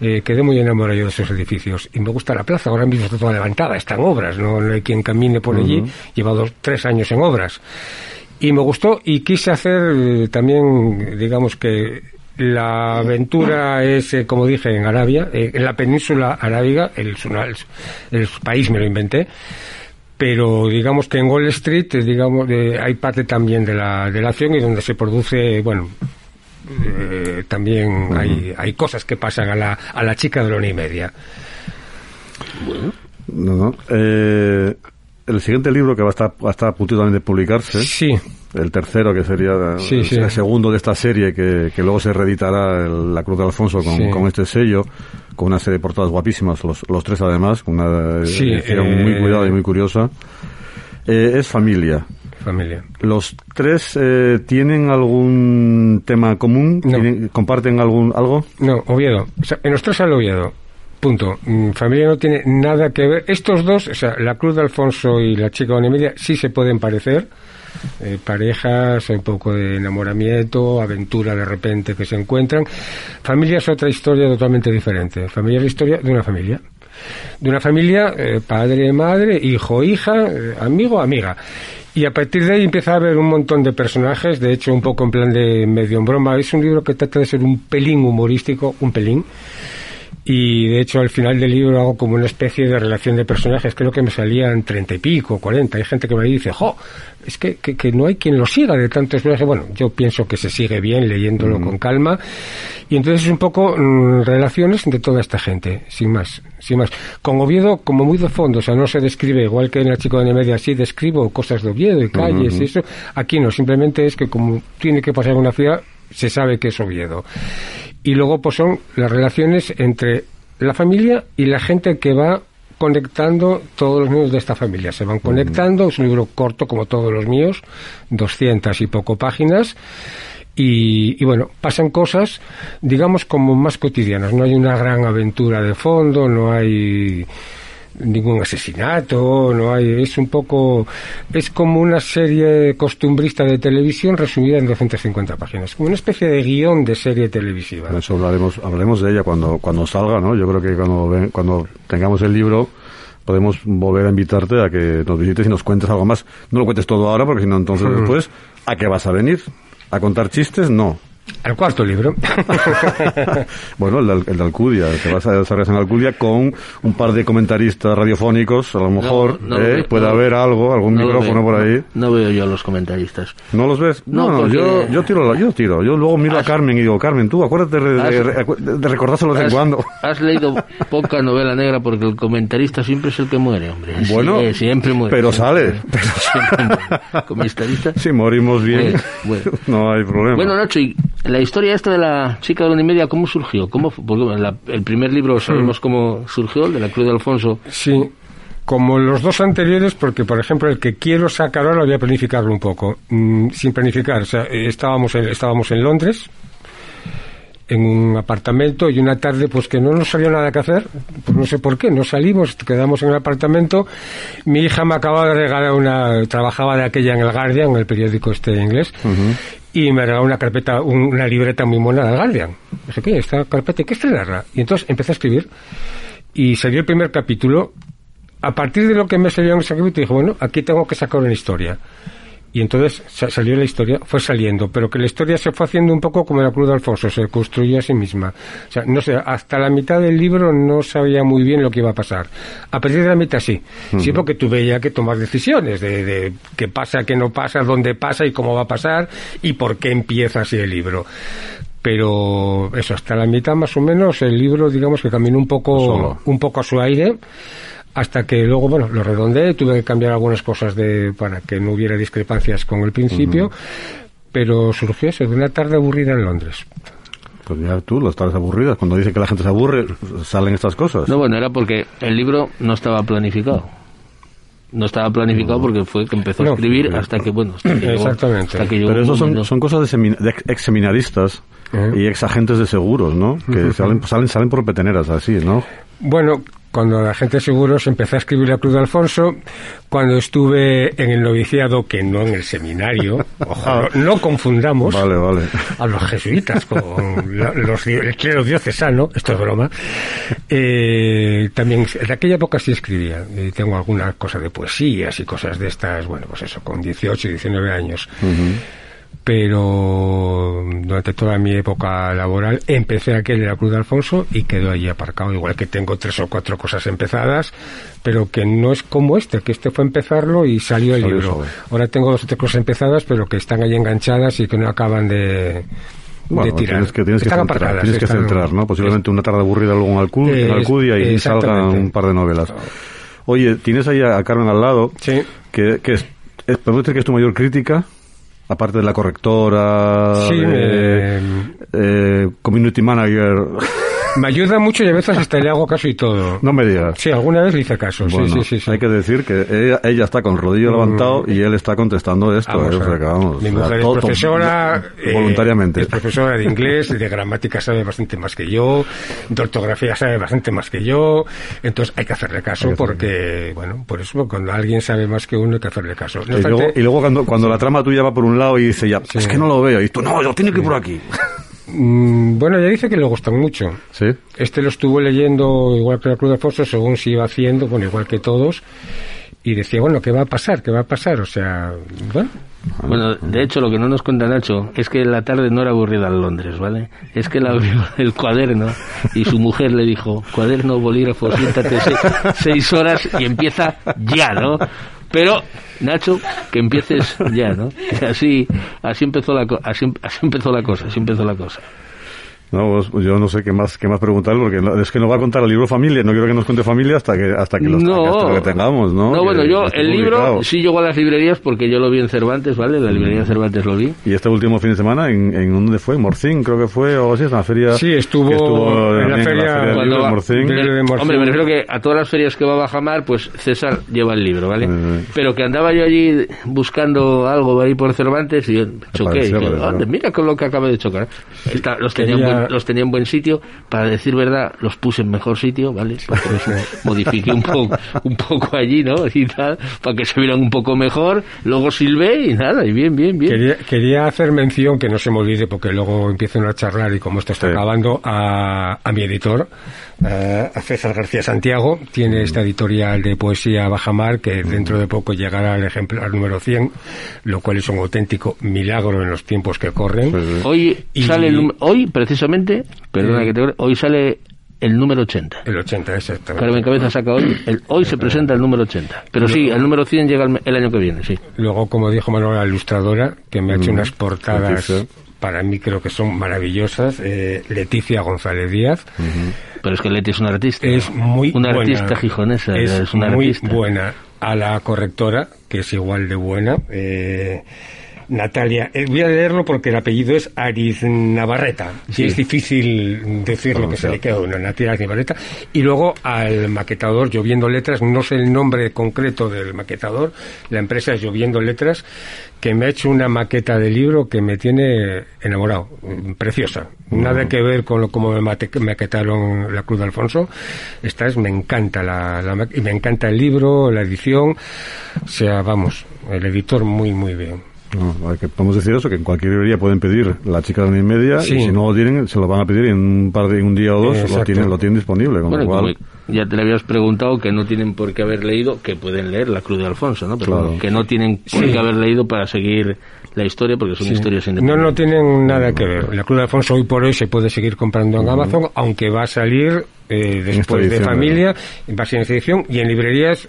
Eh, quedé muy enamorado yo de esos edificios, y me gusta la plaza, ahora mismo está toda levantada, está en obras, no, no hay quien camine por allí, lleva dos, tres años en obras. Y me gustó y quise hacer eh, también digamos que la aventura es eh, como dije en Arabia eh, en la península arábiga el, el, el país me lo inventé pero digamos que en Wall Street eh, digamos eh, hay parte también de la, de la acción y donde se produce bueno eh, también hay, hay cosas que pasan a la, a la chica de la una y media No, no. Eh, el siguiente libro que va a estar, va a estar a también de publicarse. Sí. El tercero, que sería Sí, el, sí. el segundo de esta serie, que, que luego se reeditará el- La Cruz de Alfonso con, Sí. con este sello, con una serie de portadas guapísimas, los, los tres además, con una Sí, edición eh, muy cuidada y muy curiosa. Eh, es familia. familia ¿Los tres eh, tienen algún tema común? ¿Tienen- ¿Comparten algún algo? No, Oviedo. O sea, en los tres sale Oviedo. Punto. Mm, Familia no tiene nada que ver. Estos dos, o sea, la Cruz de Alfonso y la chica y media, sí se pueden parecer. Eh, parejas, un poco de enamoramiento, aventura de repente que se encuentran. Familia es otra historia totalmente diferente. Familia es la historia de una familia. De una familia, eh, padre, madre, hijo, hija, eh, amigo, amiga. Y a partir de ahí empieza a haber un montón de personajes, de hecho un poco en plan de medio en broma. Es un libro que trata de ser un pelín humorístico, un pelín. Y de hecho al final del libro hago como una especie de relación de personajes. Creo que me salían treinta y pico, cuarenta. Hay gente que me dice, jo, es que, que, que no hay quien lo siga de tantos personajes. Bueno, yo pienso que se sigue bien leyéndolo con calma. Y entonces es un poco mm, relaciones de toda esta gente, sin más, sin más. Con Oviedo como muy de fondo, o sea, no se describe igual que en el chico de la media, sí describo cosas de Oviedo y calles y eso. Aquí no, simplemente es que como tiene que pasar una ciudad, se sabe que es Oviedo. Y luego pues son las relaciones entre la familia y la gente que va conectando todos los miembros de esta familia. Se van conectando, es un libro corto como todos los míos, 200 y poco páginas. Y, y bueno, pasan cosas, digamos, como más cotidianas. No hay una gran aventura de fondo, no hay ningún asesinato, no hay, es un poco, es como una serie costumbrista de televisión resumida en 250 páginas, como una especie de guion de serie televisiva. Por eso hablaremos, hablaremos de ella cuando, cuando salga, ¿no? Yo creo que cuando, cuando tengamos el libro podemos volver a invitarte a que nos visites y nos cuentes algo más. No lo cuentes todo ahora porque si no entonces *laughs* después, ¿a qué vas a venir? ¿A contar chistes? No. Al cuarto libro. *laughs* bueno, el de, el de Alcudia, que vas a desarrollar en Alcudia con un par de comentaristas radiofónicos, a lo mejor no lo ¿eh? veo, puede no. haber algo, algún No lo micrófono veo, por ahí. No, no veo yo a los comentaristas. ¿No los ves? No, No, porque- yo, yo tiro, la- yo tiro. Yo luego miro a Has- Carmen y digo, Carmen, tú acuérdate de, de, Has- de- de recordárselo de vez en cuando. *laughs* Has leído poca novela negra porque el comentarista siempre es el que muere, hombre. Sí, Bueno, eh, siempre muere. pero sale. *laughs* Comentarista. Si morimos bien, Bueno, bueno. no hay problema. Bueno, Nacho, y la historia esta de la chica de la una y media, ¿cómo surgió? ¿Cómo, porque la- el primer libro sabemos cómo surgió, el de la Cruz de Alfonso. Sí, como los dos anteriores, porque por ejemplo el que quiero sacar ahora voy a planificarlo un poco, mm, sin planificar. O sea, estábamos en, estábamos en Londres, en un apartamento, y una tarde pues que no nos salió nada que hacer, pues no sé por qué, no salimos, quedamos en el apartamento. Mi hija me acaba de regalar una, trabajaba de aquella en el Guardian, en el periódico este inglés, y me regaló una carpeta, un- una libreta muy mona del Guardian. Dije, ¿qué? Esta carpeta hay que estrenarla. Y entonces empecé a escribir y salió el primer capítulo. A partir de lo que me salió en ese capítulo, dije, bueno, aquí tengo que sacar una historia. Y entonces sa- salió la historia, fue saliendo, pero que la historia se fue haciendo un poco como la Cruz de Alfonso, se construyó a sí misma. O sea, no sé, hasta la mitad del libro no sabía muy bien lo que iba a pasar. A partir de la mitad sí. Sí, porque tuve ya que tomar decisiones de, de qué pasa, qué no pasa, dónde pasa y cómo va a pasar y por qué empieza así el libro. Pero eso, hasta la mitad más o menos el libro, digamos que caminó un poco, Solo. un poco a su aire hasta que luego, bueno, lo redondeé, tuve que cambiar algunas cosas de, para que no hubiera discrepancias con el principio, pero surgió eso, de una tarde aburrida en Londres. Pues ya tú, las tardes aburridas. Cuando dice que la gente se aburre, salen estas cosas. No, bueno, era porque el libro no estaba planificado. No estaba planificado porque fue que empezó a No. escribir hasta que, bueno, hasta que llegó- Exactamente. hasta que llegó Pero eso son, son cosas de, semina- de ex seminaristas y ex agentes de seguros, ¿no? Que salen, salen, salen por peteneras así, ¿no? Bueno, cuando la gente seguro se empezó a escribir la Cruz de Alfonso, cuando estuve en el noviciado, que no en el seminario, *laughs* ojo, no, no confundamos Vale, vale. a los jesuitas con la- los, el clero diocesano, esto es broma, eh, también en aquella época sí escribía, y tengo alguna cosa de poesías y cosas de estas, bueno, pues eso, con 18, 19 años. Pero durante toda mi época laboral empecé aquel de la Cruz de Alfonso y quedó allí aparcado, igual que tengo tres o cuatro cosas empezadas, pero que no es como este, que este fue empezarlo y salió el libro. Ahora tengo dos o tres cosas empezadas, pero que están ahí enganchadas y que no acaban de, Bueno, de tirar. tienes que, tienes que centrar, tienes que centrar, ¿no? Posiblemente una tarde aburrida luego en, en Alcudia y salgan un par de novelas. Oye, tienes ahí a, Carmen al lado, que, que es, es, podemos decir que es tu mayor crítica, aparte de la correctora, Sí, de, eh, community manager. Me ayuda mucho y a veces hasta le hago caso y todo. No me digas. Sí, alguna vez le hice caso. Bueno, sí, sí, sí. Hay que decir que ella, ella está con el rodillo Mm. levantado y él está contestando esto. Vamos eh, o a sea ver. que vamos, Mi o sea, mujer todo- es profesora. eh, voluntariamente. es profesora de inglés, de gramática sabe bastante más que yo, de ortografía sabe bastante más que yo. Entonces hay que hacerle caso hacerle porque, bueno, por eso cuando alguien sabe más que uno hay que hacerle caso. No y, luego, obstante, y luego cuando, cuando la trama tuya va por un lado y dice ya, es que no lo veo, y tú, no, yo tiene que ir por aquí. *laughs* mm, bueno, ya dice que le gustan mucho. Sí. Este lo estuvo leyendo igual que la Cruz de Alfonso, según se iba haciendo, bueno, igual que todos. Y decía, bueno, ¿qué va a pasar? ¿Qué va a pasar? O sea, bueno. Bueno, de hecho, lo que no nos cuenta Nacho es que la tarde no era aburrida en Londres, ¿vale? Es que él abrió *laughs* el cuaderno y su mujer le dijo, cuaderno, bolígrafo, siéntate se- seis horas y empieza ya, ¿no? Pero, Nacho, que empieces ya, ¿no? *laughs* Así, así empezó la así, así empezó la cosa, así empezó la cosa. No, pues, yo no sé qué más, qué más preguntarle, porque no- es que nos va a contar el libro familia. No quiero que nos cuente familia hasta que, hasta que, los, No. hasta que tengamos, ¿no? No, Que- bueno, que yo el libro sí llegó a las librerías porque yo lo vi en Cervantes, ¿vale? La librería de Cervantes lo vi. Y este último fin de semana, ¿en, en dónde fue? ¿Morcín, creo que fue? O algo así, es una feria. Sí, estuvo en la feria- del Cuando libro va- en Morcín. Eh, Hombre, me refiero que a todas las ferias que va a Bajamar, pues César lleva el libro, ¿vale? Pero que andaba yo allí buscando algo ahí por Cervantes y choqué. Y pareció, dije, pareció. "Anda, mira con lo que acaba de chocar. Está- los, tenía los tenía en buen sitio. Para decir verdad, los puse en mejor sitio, ¿vale? Porque los modifiqué un poco, un poco allí, ¿no? Y tal, para que se vieran un poco mejor. Luego silbé y nada, y bien, bien, bien. Quería, quería hacer mención, que no se me olvide porque luego empiezan a charlar y como esto está acabando, a, a mi editor, a César García Santiago. Tiene esta editorial de poesía Bajamar que dentro de poco llegará al ejemplar número 100, lo cual es un auténtico milagro en los tiempos que corren. Hoy Y- sale el hoy precisamente, perdona Eh. que te hoy sale el número 80. El 80, exactamente. Carmen Cabeza saca hoy, el- hoy se presenta el número 80. Pero sí, el número 100 llega el, me- el año que viene, sí. Luego, como dijo Manuela, la ilustradora, que me ha hecho Mm. unas portadas. Para mí creo que son maravillosas, eh, Leticia González Díaz. Pero es que Leti es una artista. Es muy Una buena. artista gijonesa, Es, es una muy artista. buena. A la correctora, que es igual de buena. eh, Natalia, eh, voy a leerlo porque el apellido es Ariz Navarreta. Sí. Y es difícil decir lo que se le queda a una Natalia Ariz Navarreta. Y luego al maquetador Lloviendo Letras, no sé el nombre concreto del maquetador, la empresa es Lloviendo Letras, que me ha hecho una maqueta de libro que me tiene enamorado, mm, preciosa. Nada que ver con lo como me maquetaron la Cruz de Alfonso. Esta es, me encanta la, la me encanta el libro, la edición. O sea, vamos, el editor muy, muy bien. No, que, podemos decir eso, que en cualquier librería pueden pedir la chica de una y media Sí. y si no lo tienen, se lo van a pedir en un par de un día o dos, lo tienen, lo tienen disponible. Con Bueno, lo cual, ya te le habías preguntado que no tienen por qué haber leído, que pueden leer La Cruz de Alfonso, ¿no? Pero Claro. bueno, que no tienen por Sí. qué haber leído para seguir la historia porque son Sí. historias No, independientes. no tienen nada que ver. La Cruz de Alfonso hoy por hoy se puede seguir comprando en Amazon, aunque va a salir eh, después de familia, va a ser en esta edición, y en librerías,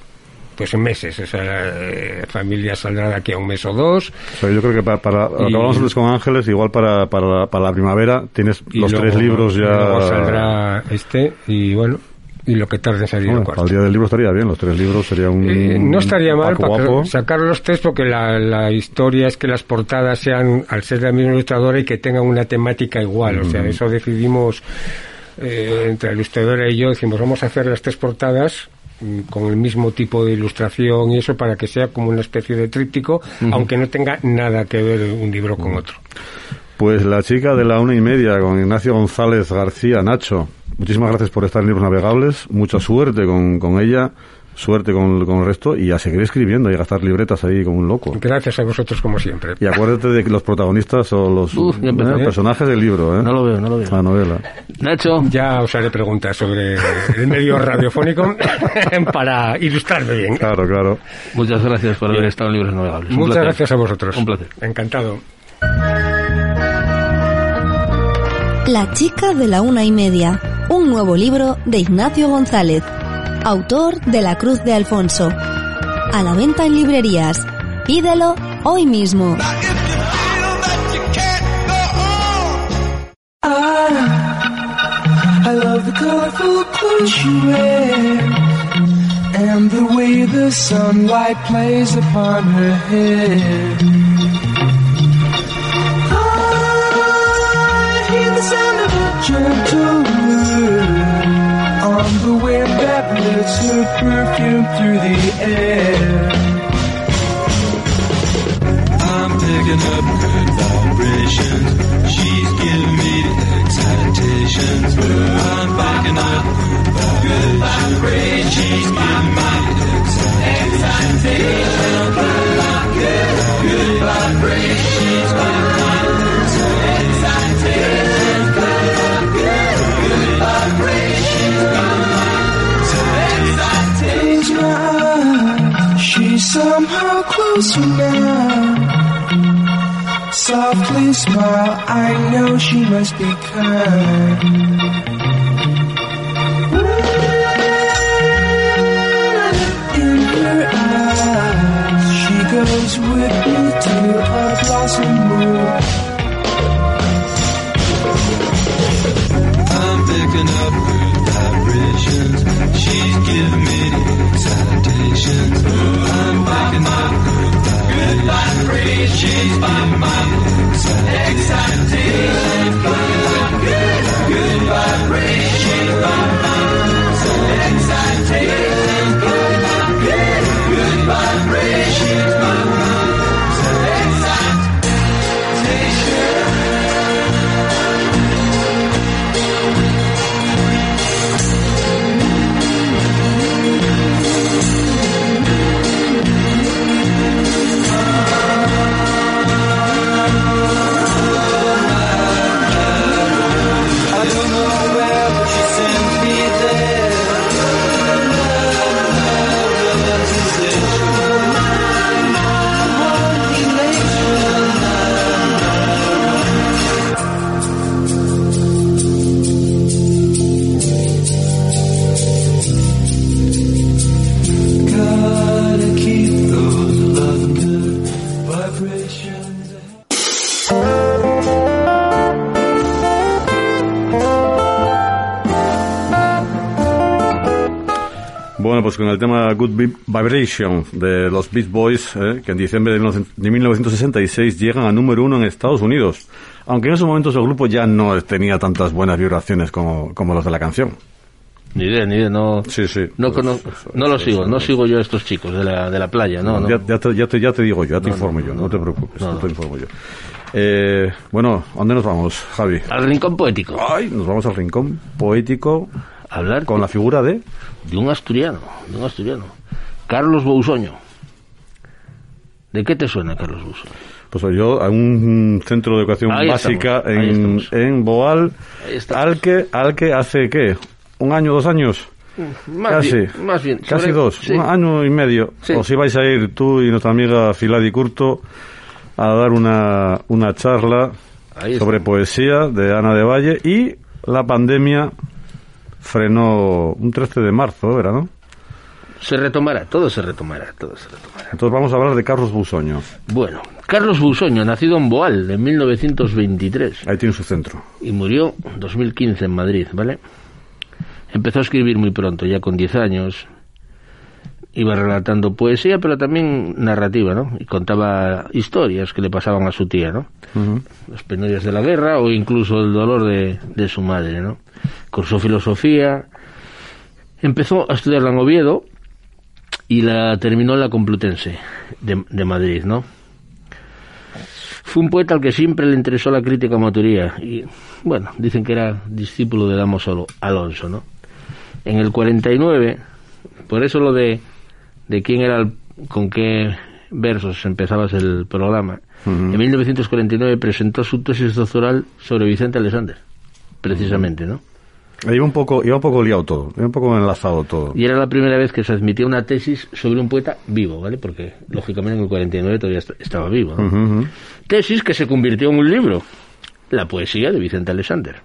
pues en meses. O sea, eh, familia saldrá de aquí a un mes o dos. o sea, yo creo que para, para lo que Y- hablamos antes con Ángeles, igual para, para, la- para la primavera tienes Y los luego- tres libros y ya. Luego saldrá este, y bueno, y lo que tarde en salir Bueno, el cuarto. el día del libro estaría bien, los tres libros sería un. Eh, no estaría mal para sacar los tres porque la, la historia es que las portadas sean, al ser de la misma ilustradora, y que tengan una temática igual. O sea, eso decidimos eh, entre la ilustradora y yo, decimos, vamos a hacer las tres portadas con el mismo tipo de ilustración y eso para que sea como una especie de tríptico, aunque no tenga nada que ver un libro con otro. Pues la chica de la una y media con Ignacio González García Nacho. Muchísimas gracias por estar en Libros Navegables. Mucha suerte con, con ella, suerte con, con el resto y a seguir escribiendo y a gastar libretas ahí como un loco. Gracias a vosotros como siempre. Y acuérdate de que los protagonistas o los Uf, eh, personajes del libro, ¿eh? No lo veo, no lo veo. La novela. Nacho, Ya os haré preguntas sobre el medio radiofónico *laughs* para ilustrarme bien. Claro, claro. muchas gracias por haber estado en Libros Navegables. Un Muchas placer. gracias a vosotros. Un placer. Encantado. La chica de la una y media, un nuevo libro de Ignacio González, autor de La Cruz de Alfonso. A la venta en librerías. Pídelo hoy mismo. Wear and the way the sunlight plays upon her. Through the air. I'm picking up good vibrations. She's giving me excitations. I'm picking up good vibrations. She's giving me excitations. Good vibrations. Giving me closer now. Softly smile, I know she must be kind. Pues con el tema Good Vi- Vibration de los Beach Boys, eh, que en diciembre de 19- de 1966 llegan a número uno en Estados Unidos. Aunque en esos momentos el grupo ya no tenía tantas buenas vibraciones como, como los de la canción. Ni idea, ni idea, no, Sí, sí. no, Pues, lo sigo, no sigo yo a estos chicos de la, de la playa, no, no. Ya, ya te, ya, te, ya te digo yo, ya te informo yo, no, te preocupes, te informo yo. Eh, bueno, ¿a dónde nos vamos, Javi? Al rincón poético. Ay, nos vamos al rincón poético Hablar con la figura de... de un asturiano, de un asturiano. Carlos Bousoño. ¿De qué te suena, Carlos Busoño? Pues yo a un centro de educación Ahí básica estamos, en, en Boal, al que, al que hace, ¿qué? ¿Un año, dos años? Más Casi. bien, más bien. Casi sobre- dos, sí. un año y medio. Sí. Os ibais a ir tú y nuestra amiga Filadi Curto a dar una, una charla sobre poesía de Ana de Valle y la pandemia frenó un 13 de marzo, ¿era, no? Se retomará, todo se retomará, todo se retomará. Entonces vamos a hablar de Carlos Busoño. Bueno, Carlos Busoño, nacido en Boal en 1923 Ahí tiene su centro. y murió en 2015 en Madrid, ¿vale? Empezó a escribir muy pronto, ya con 10 años. Iba relatando poesía, pero también narrativa, ¿no? Y contaba historias que le pasaban a su tía, ¿no? Las penurias de la guerra o incluso el dolor de, de su madre, ¿no? Cursó filosofía. Empezó a estudiarla en Oviedo y la terminó en la Complutense de, de Madrid, ¿no? Fue un poeta al que siempre le interesó la crítica amatoría y, bueno, dicen que era discípulo de Damos Alo- Alonso, ¿no? En el 49, por eso lo de, de quién era, el- con qué versos empezabas el programa, en 1949 presentó su tesis doctoral sobre Vicente Alexander, precisamente, ¿no? Iba un poco, iba un poco liado todo, iba un poco enlazado todo. Y era la primera vez que se admitía una tesis sobre un poeta vivo, ¿vale? Porque, lógicamente, en el 49 todavía est- estaba vivo, ¿no? Tesis que se convirtió en un libro, La poesía de Vicente Alexander,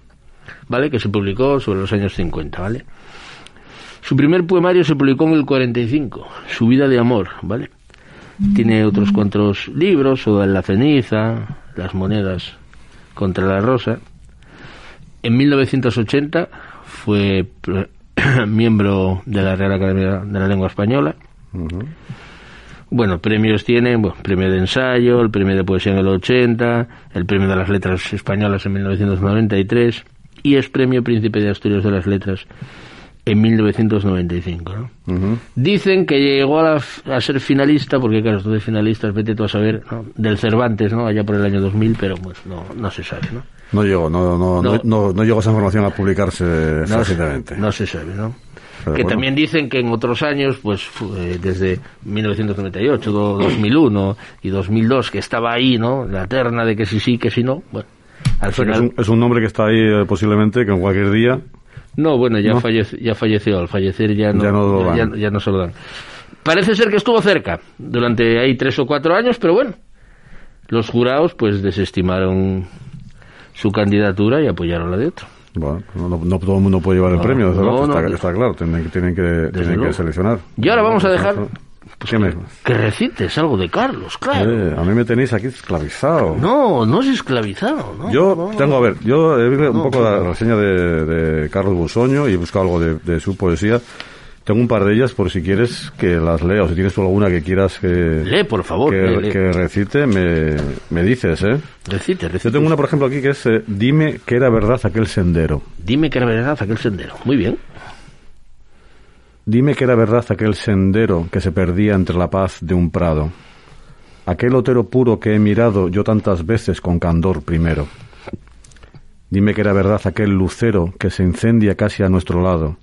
¿vale? Que se publicó sobre los años 50, ¿vale? Su primer poemario se publicó en el 45, Su vida de amor, ¿vale? Tiene otros cuantos libros, o La ceniza, Las monedas contra la rosa. En 1980 fue *clears throat* miembro de la Real Academia de la Lengua Española. Bueno, premios tiene, bueno, premio de ensayo, el premio de poesía en el 80, el premio de las letras españolas en 1993 y es premio Príncipe de Asturias de las Letras en 1995. ¿no? Ujú. Dicen que llegó a, la a ser finalista, porque claro, esto de finalistas, vete tú a saber, ¿no? del Cervantes, ¿no? allá por el año 2000, pero pues no, no se sabe, ¿no? No llegó, no, no, no, No. no, llegó esa información a publicarse fácilmente. no se sabe, ¿no? Pero que bueno. también dicen que en otros años, pues eh, desde 1998, do- 2001 y 2002, que estaba ahí, ¿no? La terna de que sí sí, que sí no. Bueno, al O sea, final... es, un, es un nombre que está ahí eh, posiblemente que en cualquier día. No, bueno, ya, ¿No? fallece- ya falleció, al fallecer ya no, Ya no lo ya, dan. ya no se lo dan. Parece ser que estuvo cerca durante ahí tres o cuatro años, pero bueno, los jurados pues desestimaron su candidatura y apoyaron la de otro. Bueno, no, no- no todo el mundo puede llevar el No, premio, desde no, está, claro, tienen, que- tienen que, tienen luego. que seleccionar. Y ahora vamos a dejar ¿Qué me- que recites algo de Carlos, claro. Eh, a mí me tenéis aquí esclavizado. No, no es esclavizado, ¿no? Yo no, tengo, a ver, yo he visto un poco la reseña de, de Carlos Busoño y he buscado algo de, de su poesía. Tengo un par de ellas por si quieres que las lea o si tienes tú alguna que quieras que, Lee, por favor, que, lee, lee. que recite, me, me dices, ¿eh? Recite, recite. Yo tengo una, por ejemplo, aquí que es eh, Dime que era verdad aquel sendero. Dime que era verdad aquel sendero. Muy bien. Dime que era verdad aquel sendero que se perdía entre la paz de un prado. Aquel otero puro que he mirado yo tantas veces con candor primero. Dime que era verdad aquel lucero que se incendia casi a nuestro lado.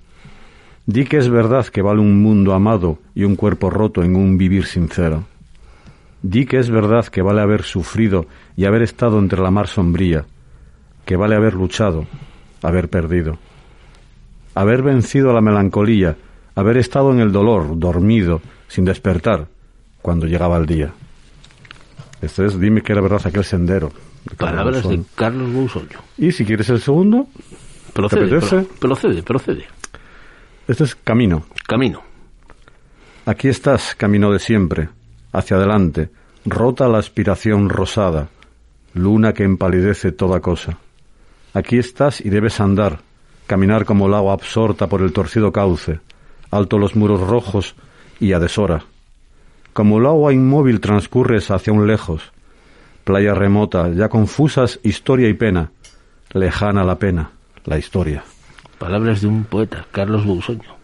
Di que es verdad que vale un mundo amado y un cuerpo roto en un vivir sincero. Di que es verdad que vale haber sufrido y haber estado entre la mar sombría, que vale haber luchado, haber perdido haber vencido a la melancolía, haber estado en el dolor, dormido, sin despertar, cuando llegaba el día. Esto es, dime que era verdad aquel sendero. de Palabras de. Carlos. Y si quieres el segundo, Procede, ¿Te apetece? pro- procede, procede. este es Camino. Camino. Aquí estás, camino de siempre, hacia adelante, rota la aspiración rosada, luna que empalidece toda cosa. Aquí estás y debes andar, caminar como el agua absorta por el torcido cauce, alto los muros rojos y a deshora. Como el agua inmóvil transcurres hacia un lejos, playa remota, ya confusas historia y pena, lejana la pena, la historia. Palabras de un poeta, Carlos Busoño.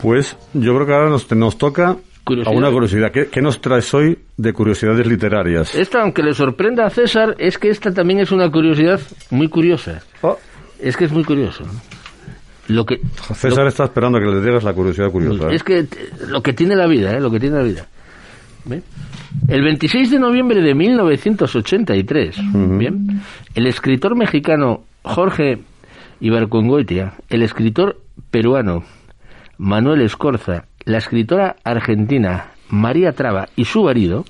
Pues yo creo que ahora nos, nos toca Curiosidad. Alguna curiosidad. ¿Qué, qué nos traes hoy de curiosidades literarias? Esta, aunque le sorprenda a César, es que esta también es una curiosidad muy curiosa. Oh. Es que es muy curioso. ¿no? Lo que, César está esperando a que le digas la curiosidad curiosa. ¿eh? Es que t- lo que tiene la vida, ¿eh? lo que tiene la vida. ¿Ve? El 26 de noviembre de 1983, ¿bien? el escritor mexicano Jorge Ibarcongoitia, el escritor peruano Manuel Escorza, la escritora argentina María Traba y su marido,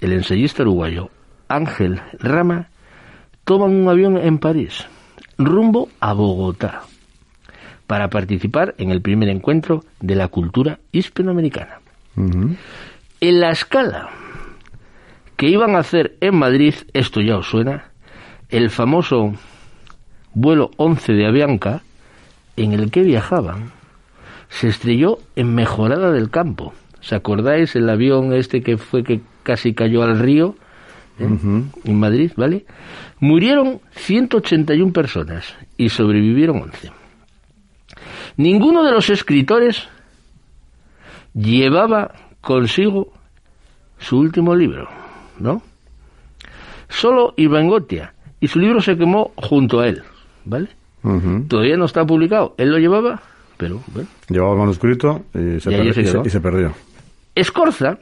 el ensayista uruguayo Ángel Rama, toman un avión en París, rumbo a Bogotá para participar en el primer encuentro de la cultura hispanoamericana. En la escala que iban a hacer en Madrid, esto ya os suena, el famoso vuelo 11 de Avianca, en el que viajaban, se estrelló en Mejorada del Campo. ¿Os acordáis el avión este que fue que casi cayó al río? ¿eh? En Madrid, ¿vale? Murieron 181 personas y sobrevivieron 11. Ninguno de los escritores llevaba consigo su último libro, ¿no? Solo Ivangotia, y su libro se quemó junto a él, ¿vale? Todavía no está publicado, él lo llevaba, pero bueno. Llevaba el manuscrito y se, Y se y se- quedó. y se perdió. Escorza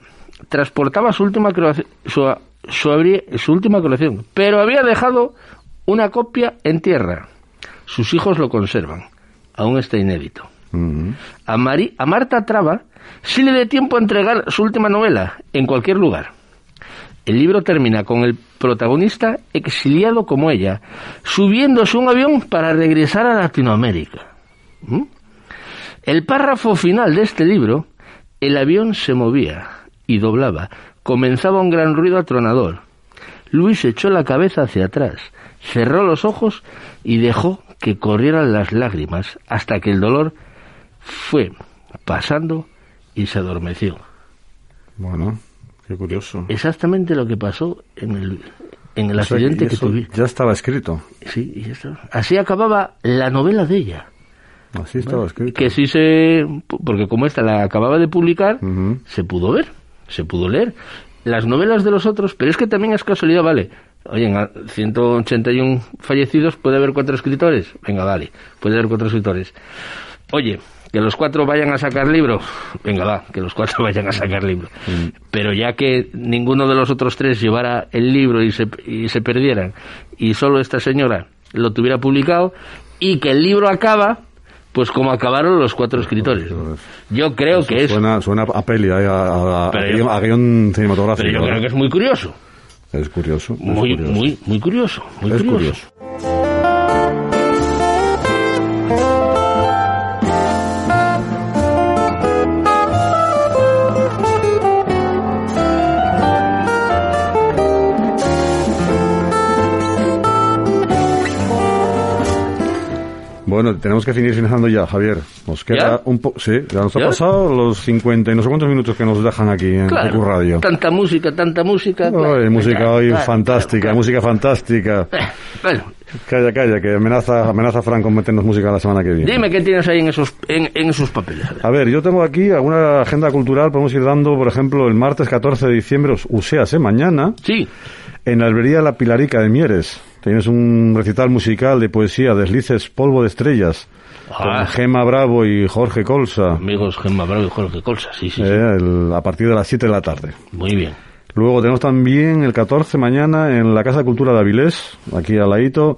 transportaba su última creación, su, su su última colección, pero había dejado una copia en tierra. Sus hijos lo conservan, aún está inédito. A, Mari- a Marta Traba sí le dé tiempo a entregar su última novela en cualquier lugar. El libro termina con el protagonista exiliado como ella, subiéndose a un avión para regresar a Latinoamérica. ¿Mm? El párrafo final de este libro, el avión se movía y doblaba, comenzaba un gran ruido atronador. Luis echó la cabeza hacia atrás, cerró los ojos y dejó que corrieran las lágrimas hasta que el dolor fue pasando y se adormeció. Bueno, qué curioso. Exactamente lo que pasó en el, en el O sea, accidente que tuve. Ya estaba escrito. Sí, y. Así acababa la novela de ella. Así estaba escrito. Que sí se. Porque como esta la acababa de publicar, Ujú. se pudo ver, se pudo leer. Las novelas de los otros, pero es que también es casualidad, vale. Oye, en a- 181 fallecidos puede haber cuatro escritores. Venga, vale, puede haber cuatro escritores. Oye, que los cuatro vayan a sacar libro. Venga, va, que los cuatro *laughs* vayan a sacar libro. Pero ya que ninguno de los otros tres llevara el libro y se, y se perdieran, y solo esta señora lo tuviera publicado, y que el libro acaba, pues como acabaron los cuatro escritores. Yo creo que es Suena, suena a peli, a, a, a- Pero a yo- guión- a guion cinematográfico. Pero yo creo que es muy curioso. Es curioso. es Muy, curioso. muy, muy curioso. Muy Es curioso. curioso. Bueno, tenemos que seguir finalizando ya, Javier. Nos queda ¿Ya? un poco... Sí, ya nos ha ¿Ya? pasado los 50 y no sé cuántos minutos que nos dejan aquí en Claro, Recu Radio. Tanta música, tanta música. claro, Ay, música claro, hoy fantástica, música fantástica. Eh, Bueno, Calla, calla, que amenaza, amenaza Frank con meternos música la semana que viene. dime qué tienes ahí en esos, en, en esos papeles. a ver. A ver, yo tengo aquí alguna agenda cultural, podemos ir dando, por ejemplo, el martes 14 de diciembre, o sea, ¿eh? mañana, Sí, en la albería La Pilarica de Mieres. Tienes un recital musical de poesía, Deslices Polvo de Estrellas, Ah. con Gema Bravo y Jorge Colsa, amigos Gemma Bravo y Jorge Colsa, sí, sí, sí. eh, el- a partir de las 7 de la tarde. Muy bien. Luego tenemos también el 14 mañana en la Casa de Cultura de Avilés, aquí al ladito,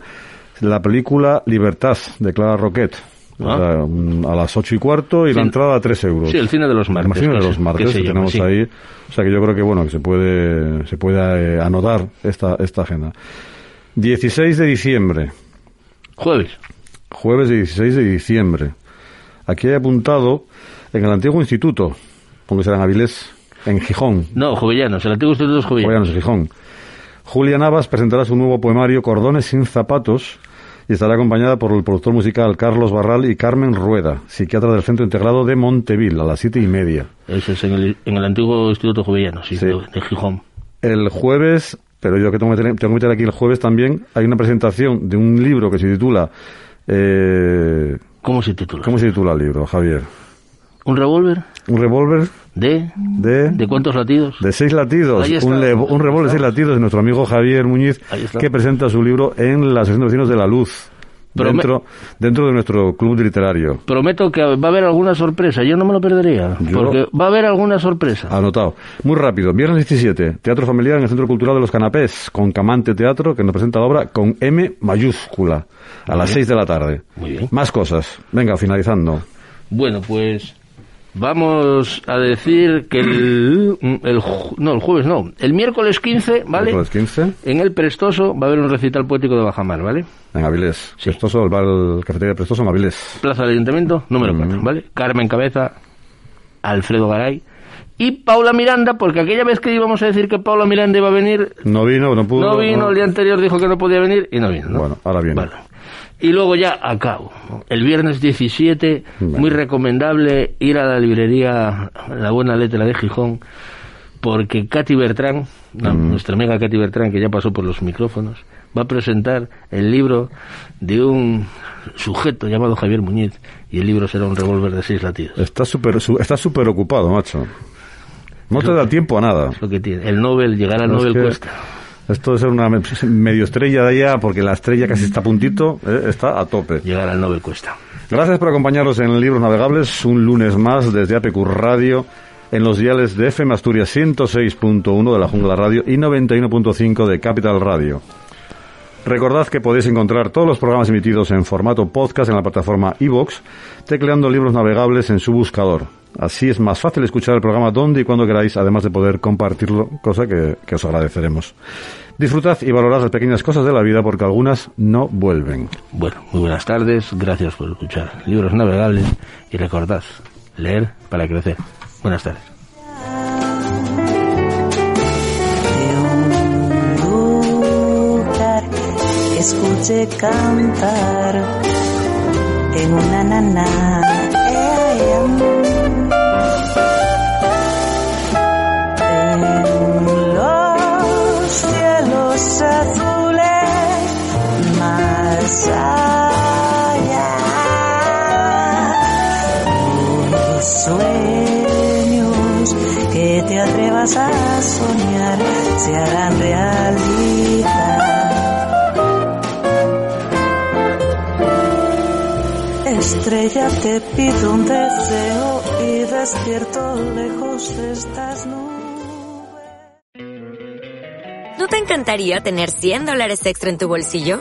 la película Libertad de Clara Roquet. O Ah. sea, un- a las ocho y cuarto y la Sí. entrada a 3 euros. Sí, el cine de los martes. El cine de los martes que que llama, tenemos sí. ahí. O sea que yo creo que bueno que se puede se puede eh, anotar esta esta agenda. 16 de diciembre, Jueves. jueves 16 de diciembre. Aquí he apuntado en el antiguo instituto, porque será en Avilés, en Gijón. No, Jovellanos, el antiguo instituto es Jovellanos. Jovellanos, Gijón. Julia Navas presentará su nuevo poemario Cordones sin zapatos y estará acompañada por el productor musical Carlos Barral y Carmen Rueda, psiquiatra del Centro Integrado de Monteville, a las siete y media. Ese es en el, en el antiguo instituto Jovellanos, sí, Sí. de, de Gijón. El jueves, pero yo que tengo que, meter, tengo que meter aquí el jueves también, hay una presentación de un libro que se titula... Eh, ¿Cómo se titula? ¿Cómo se titula el libro, Javier? ¿Un revólver? Un revólver ¿De? de... ¿De cuántos latidos? De seis latidos, Ahí está. un, revólver de seis latidos de nuestro amigo Javier Muñiz, que presenta su libro en la sección de vecinos de la luz, dentro, dentro de nuestro club literario. Prometo que va a haber alguna sorpresa. Yo no me lo perdería. Yo- Porque va a haber alguna sorpresa. Anotado. Muy rápido. Viernes 17, Teatro Familiar en el Centro Cultural de los Canapés, con Camante Teatro, que nos presenta la obra con M mayúscula, a las 6 de la tarde. Muy bien. Más cosas. Venga, finalizando. Bueno, pues vamos a decir que el, no, el jueves no, el miércoles 15, ¿vale? Miércoles 15, En el Prestoso va a haber un recital poético de Bajamar, ¿vale? en Avilés. Sí. Prestoso, el bar el cafetería de Prestoso en Avilés. Plaza del Ayuntamiento, número 4, ¿vale? Carmen Cabeza, Alfredo Garay y Paula Miranda, porque aquella vez que íbamos a decir que Paula Miranda iba a venir, No vino, no pudo. no vino, el día anterior dijo que no podía venir y no vino, ¿no? Bueno, ahora viene. Vale. Y luego ya acabo. El viernes 17, Vale. muy recomendable ir a la librería La Buena Letra de Gijón, porque Katy Bertrán, la- Mm. nuestra amiga Katy Bertrán, que ya pasó por los micrófonos, va a presentar el libro de un sujeto llamado Javier Muñiz, y el libro será un revólver de seis latidos. Está súper está súper ocupado, macho. No te da tiempo a nada. Es lo que tiene. El Nobel, llegar al Nobel que cuesta. Esto ser una me- medio estrella de allá, porque la estrella casi está a puntito, eh, está a tope. Llegar al Nobel cuesta. Gracias por acompañarnos en Libros Navegables, un lunes más desde APQ Radio, en los diales de FM Asturias 106.1 de la Jungla Radio y 91.5 de Capital Radio. Recordad que podéis encontrar todos los programas emitidos en formato podcast en la plataforma iVoox, tecleando libros navegables en su buscador. Así es más fácil escuchar el programa donde y cuando queráis, además de poder compartirlo, cosa que, que os agradeceremos. Disfrutad y valorad las pequeñas cosas de la vida porque algunas no vuelven. Bueno, muy buenas tardes, gracias por escuchar Libros Navegables y recordad, leer para crecer. Buenas tardes. de un lugar que escuché cantar en una nana. eh, sueños que te atrevas a soñar se harán realidad. Estrella, te pido un deseo y despierto lejos de estas nubes. ¿No te encantaría tener 100 dólares extra en tu bolsillo?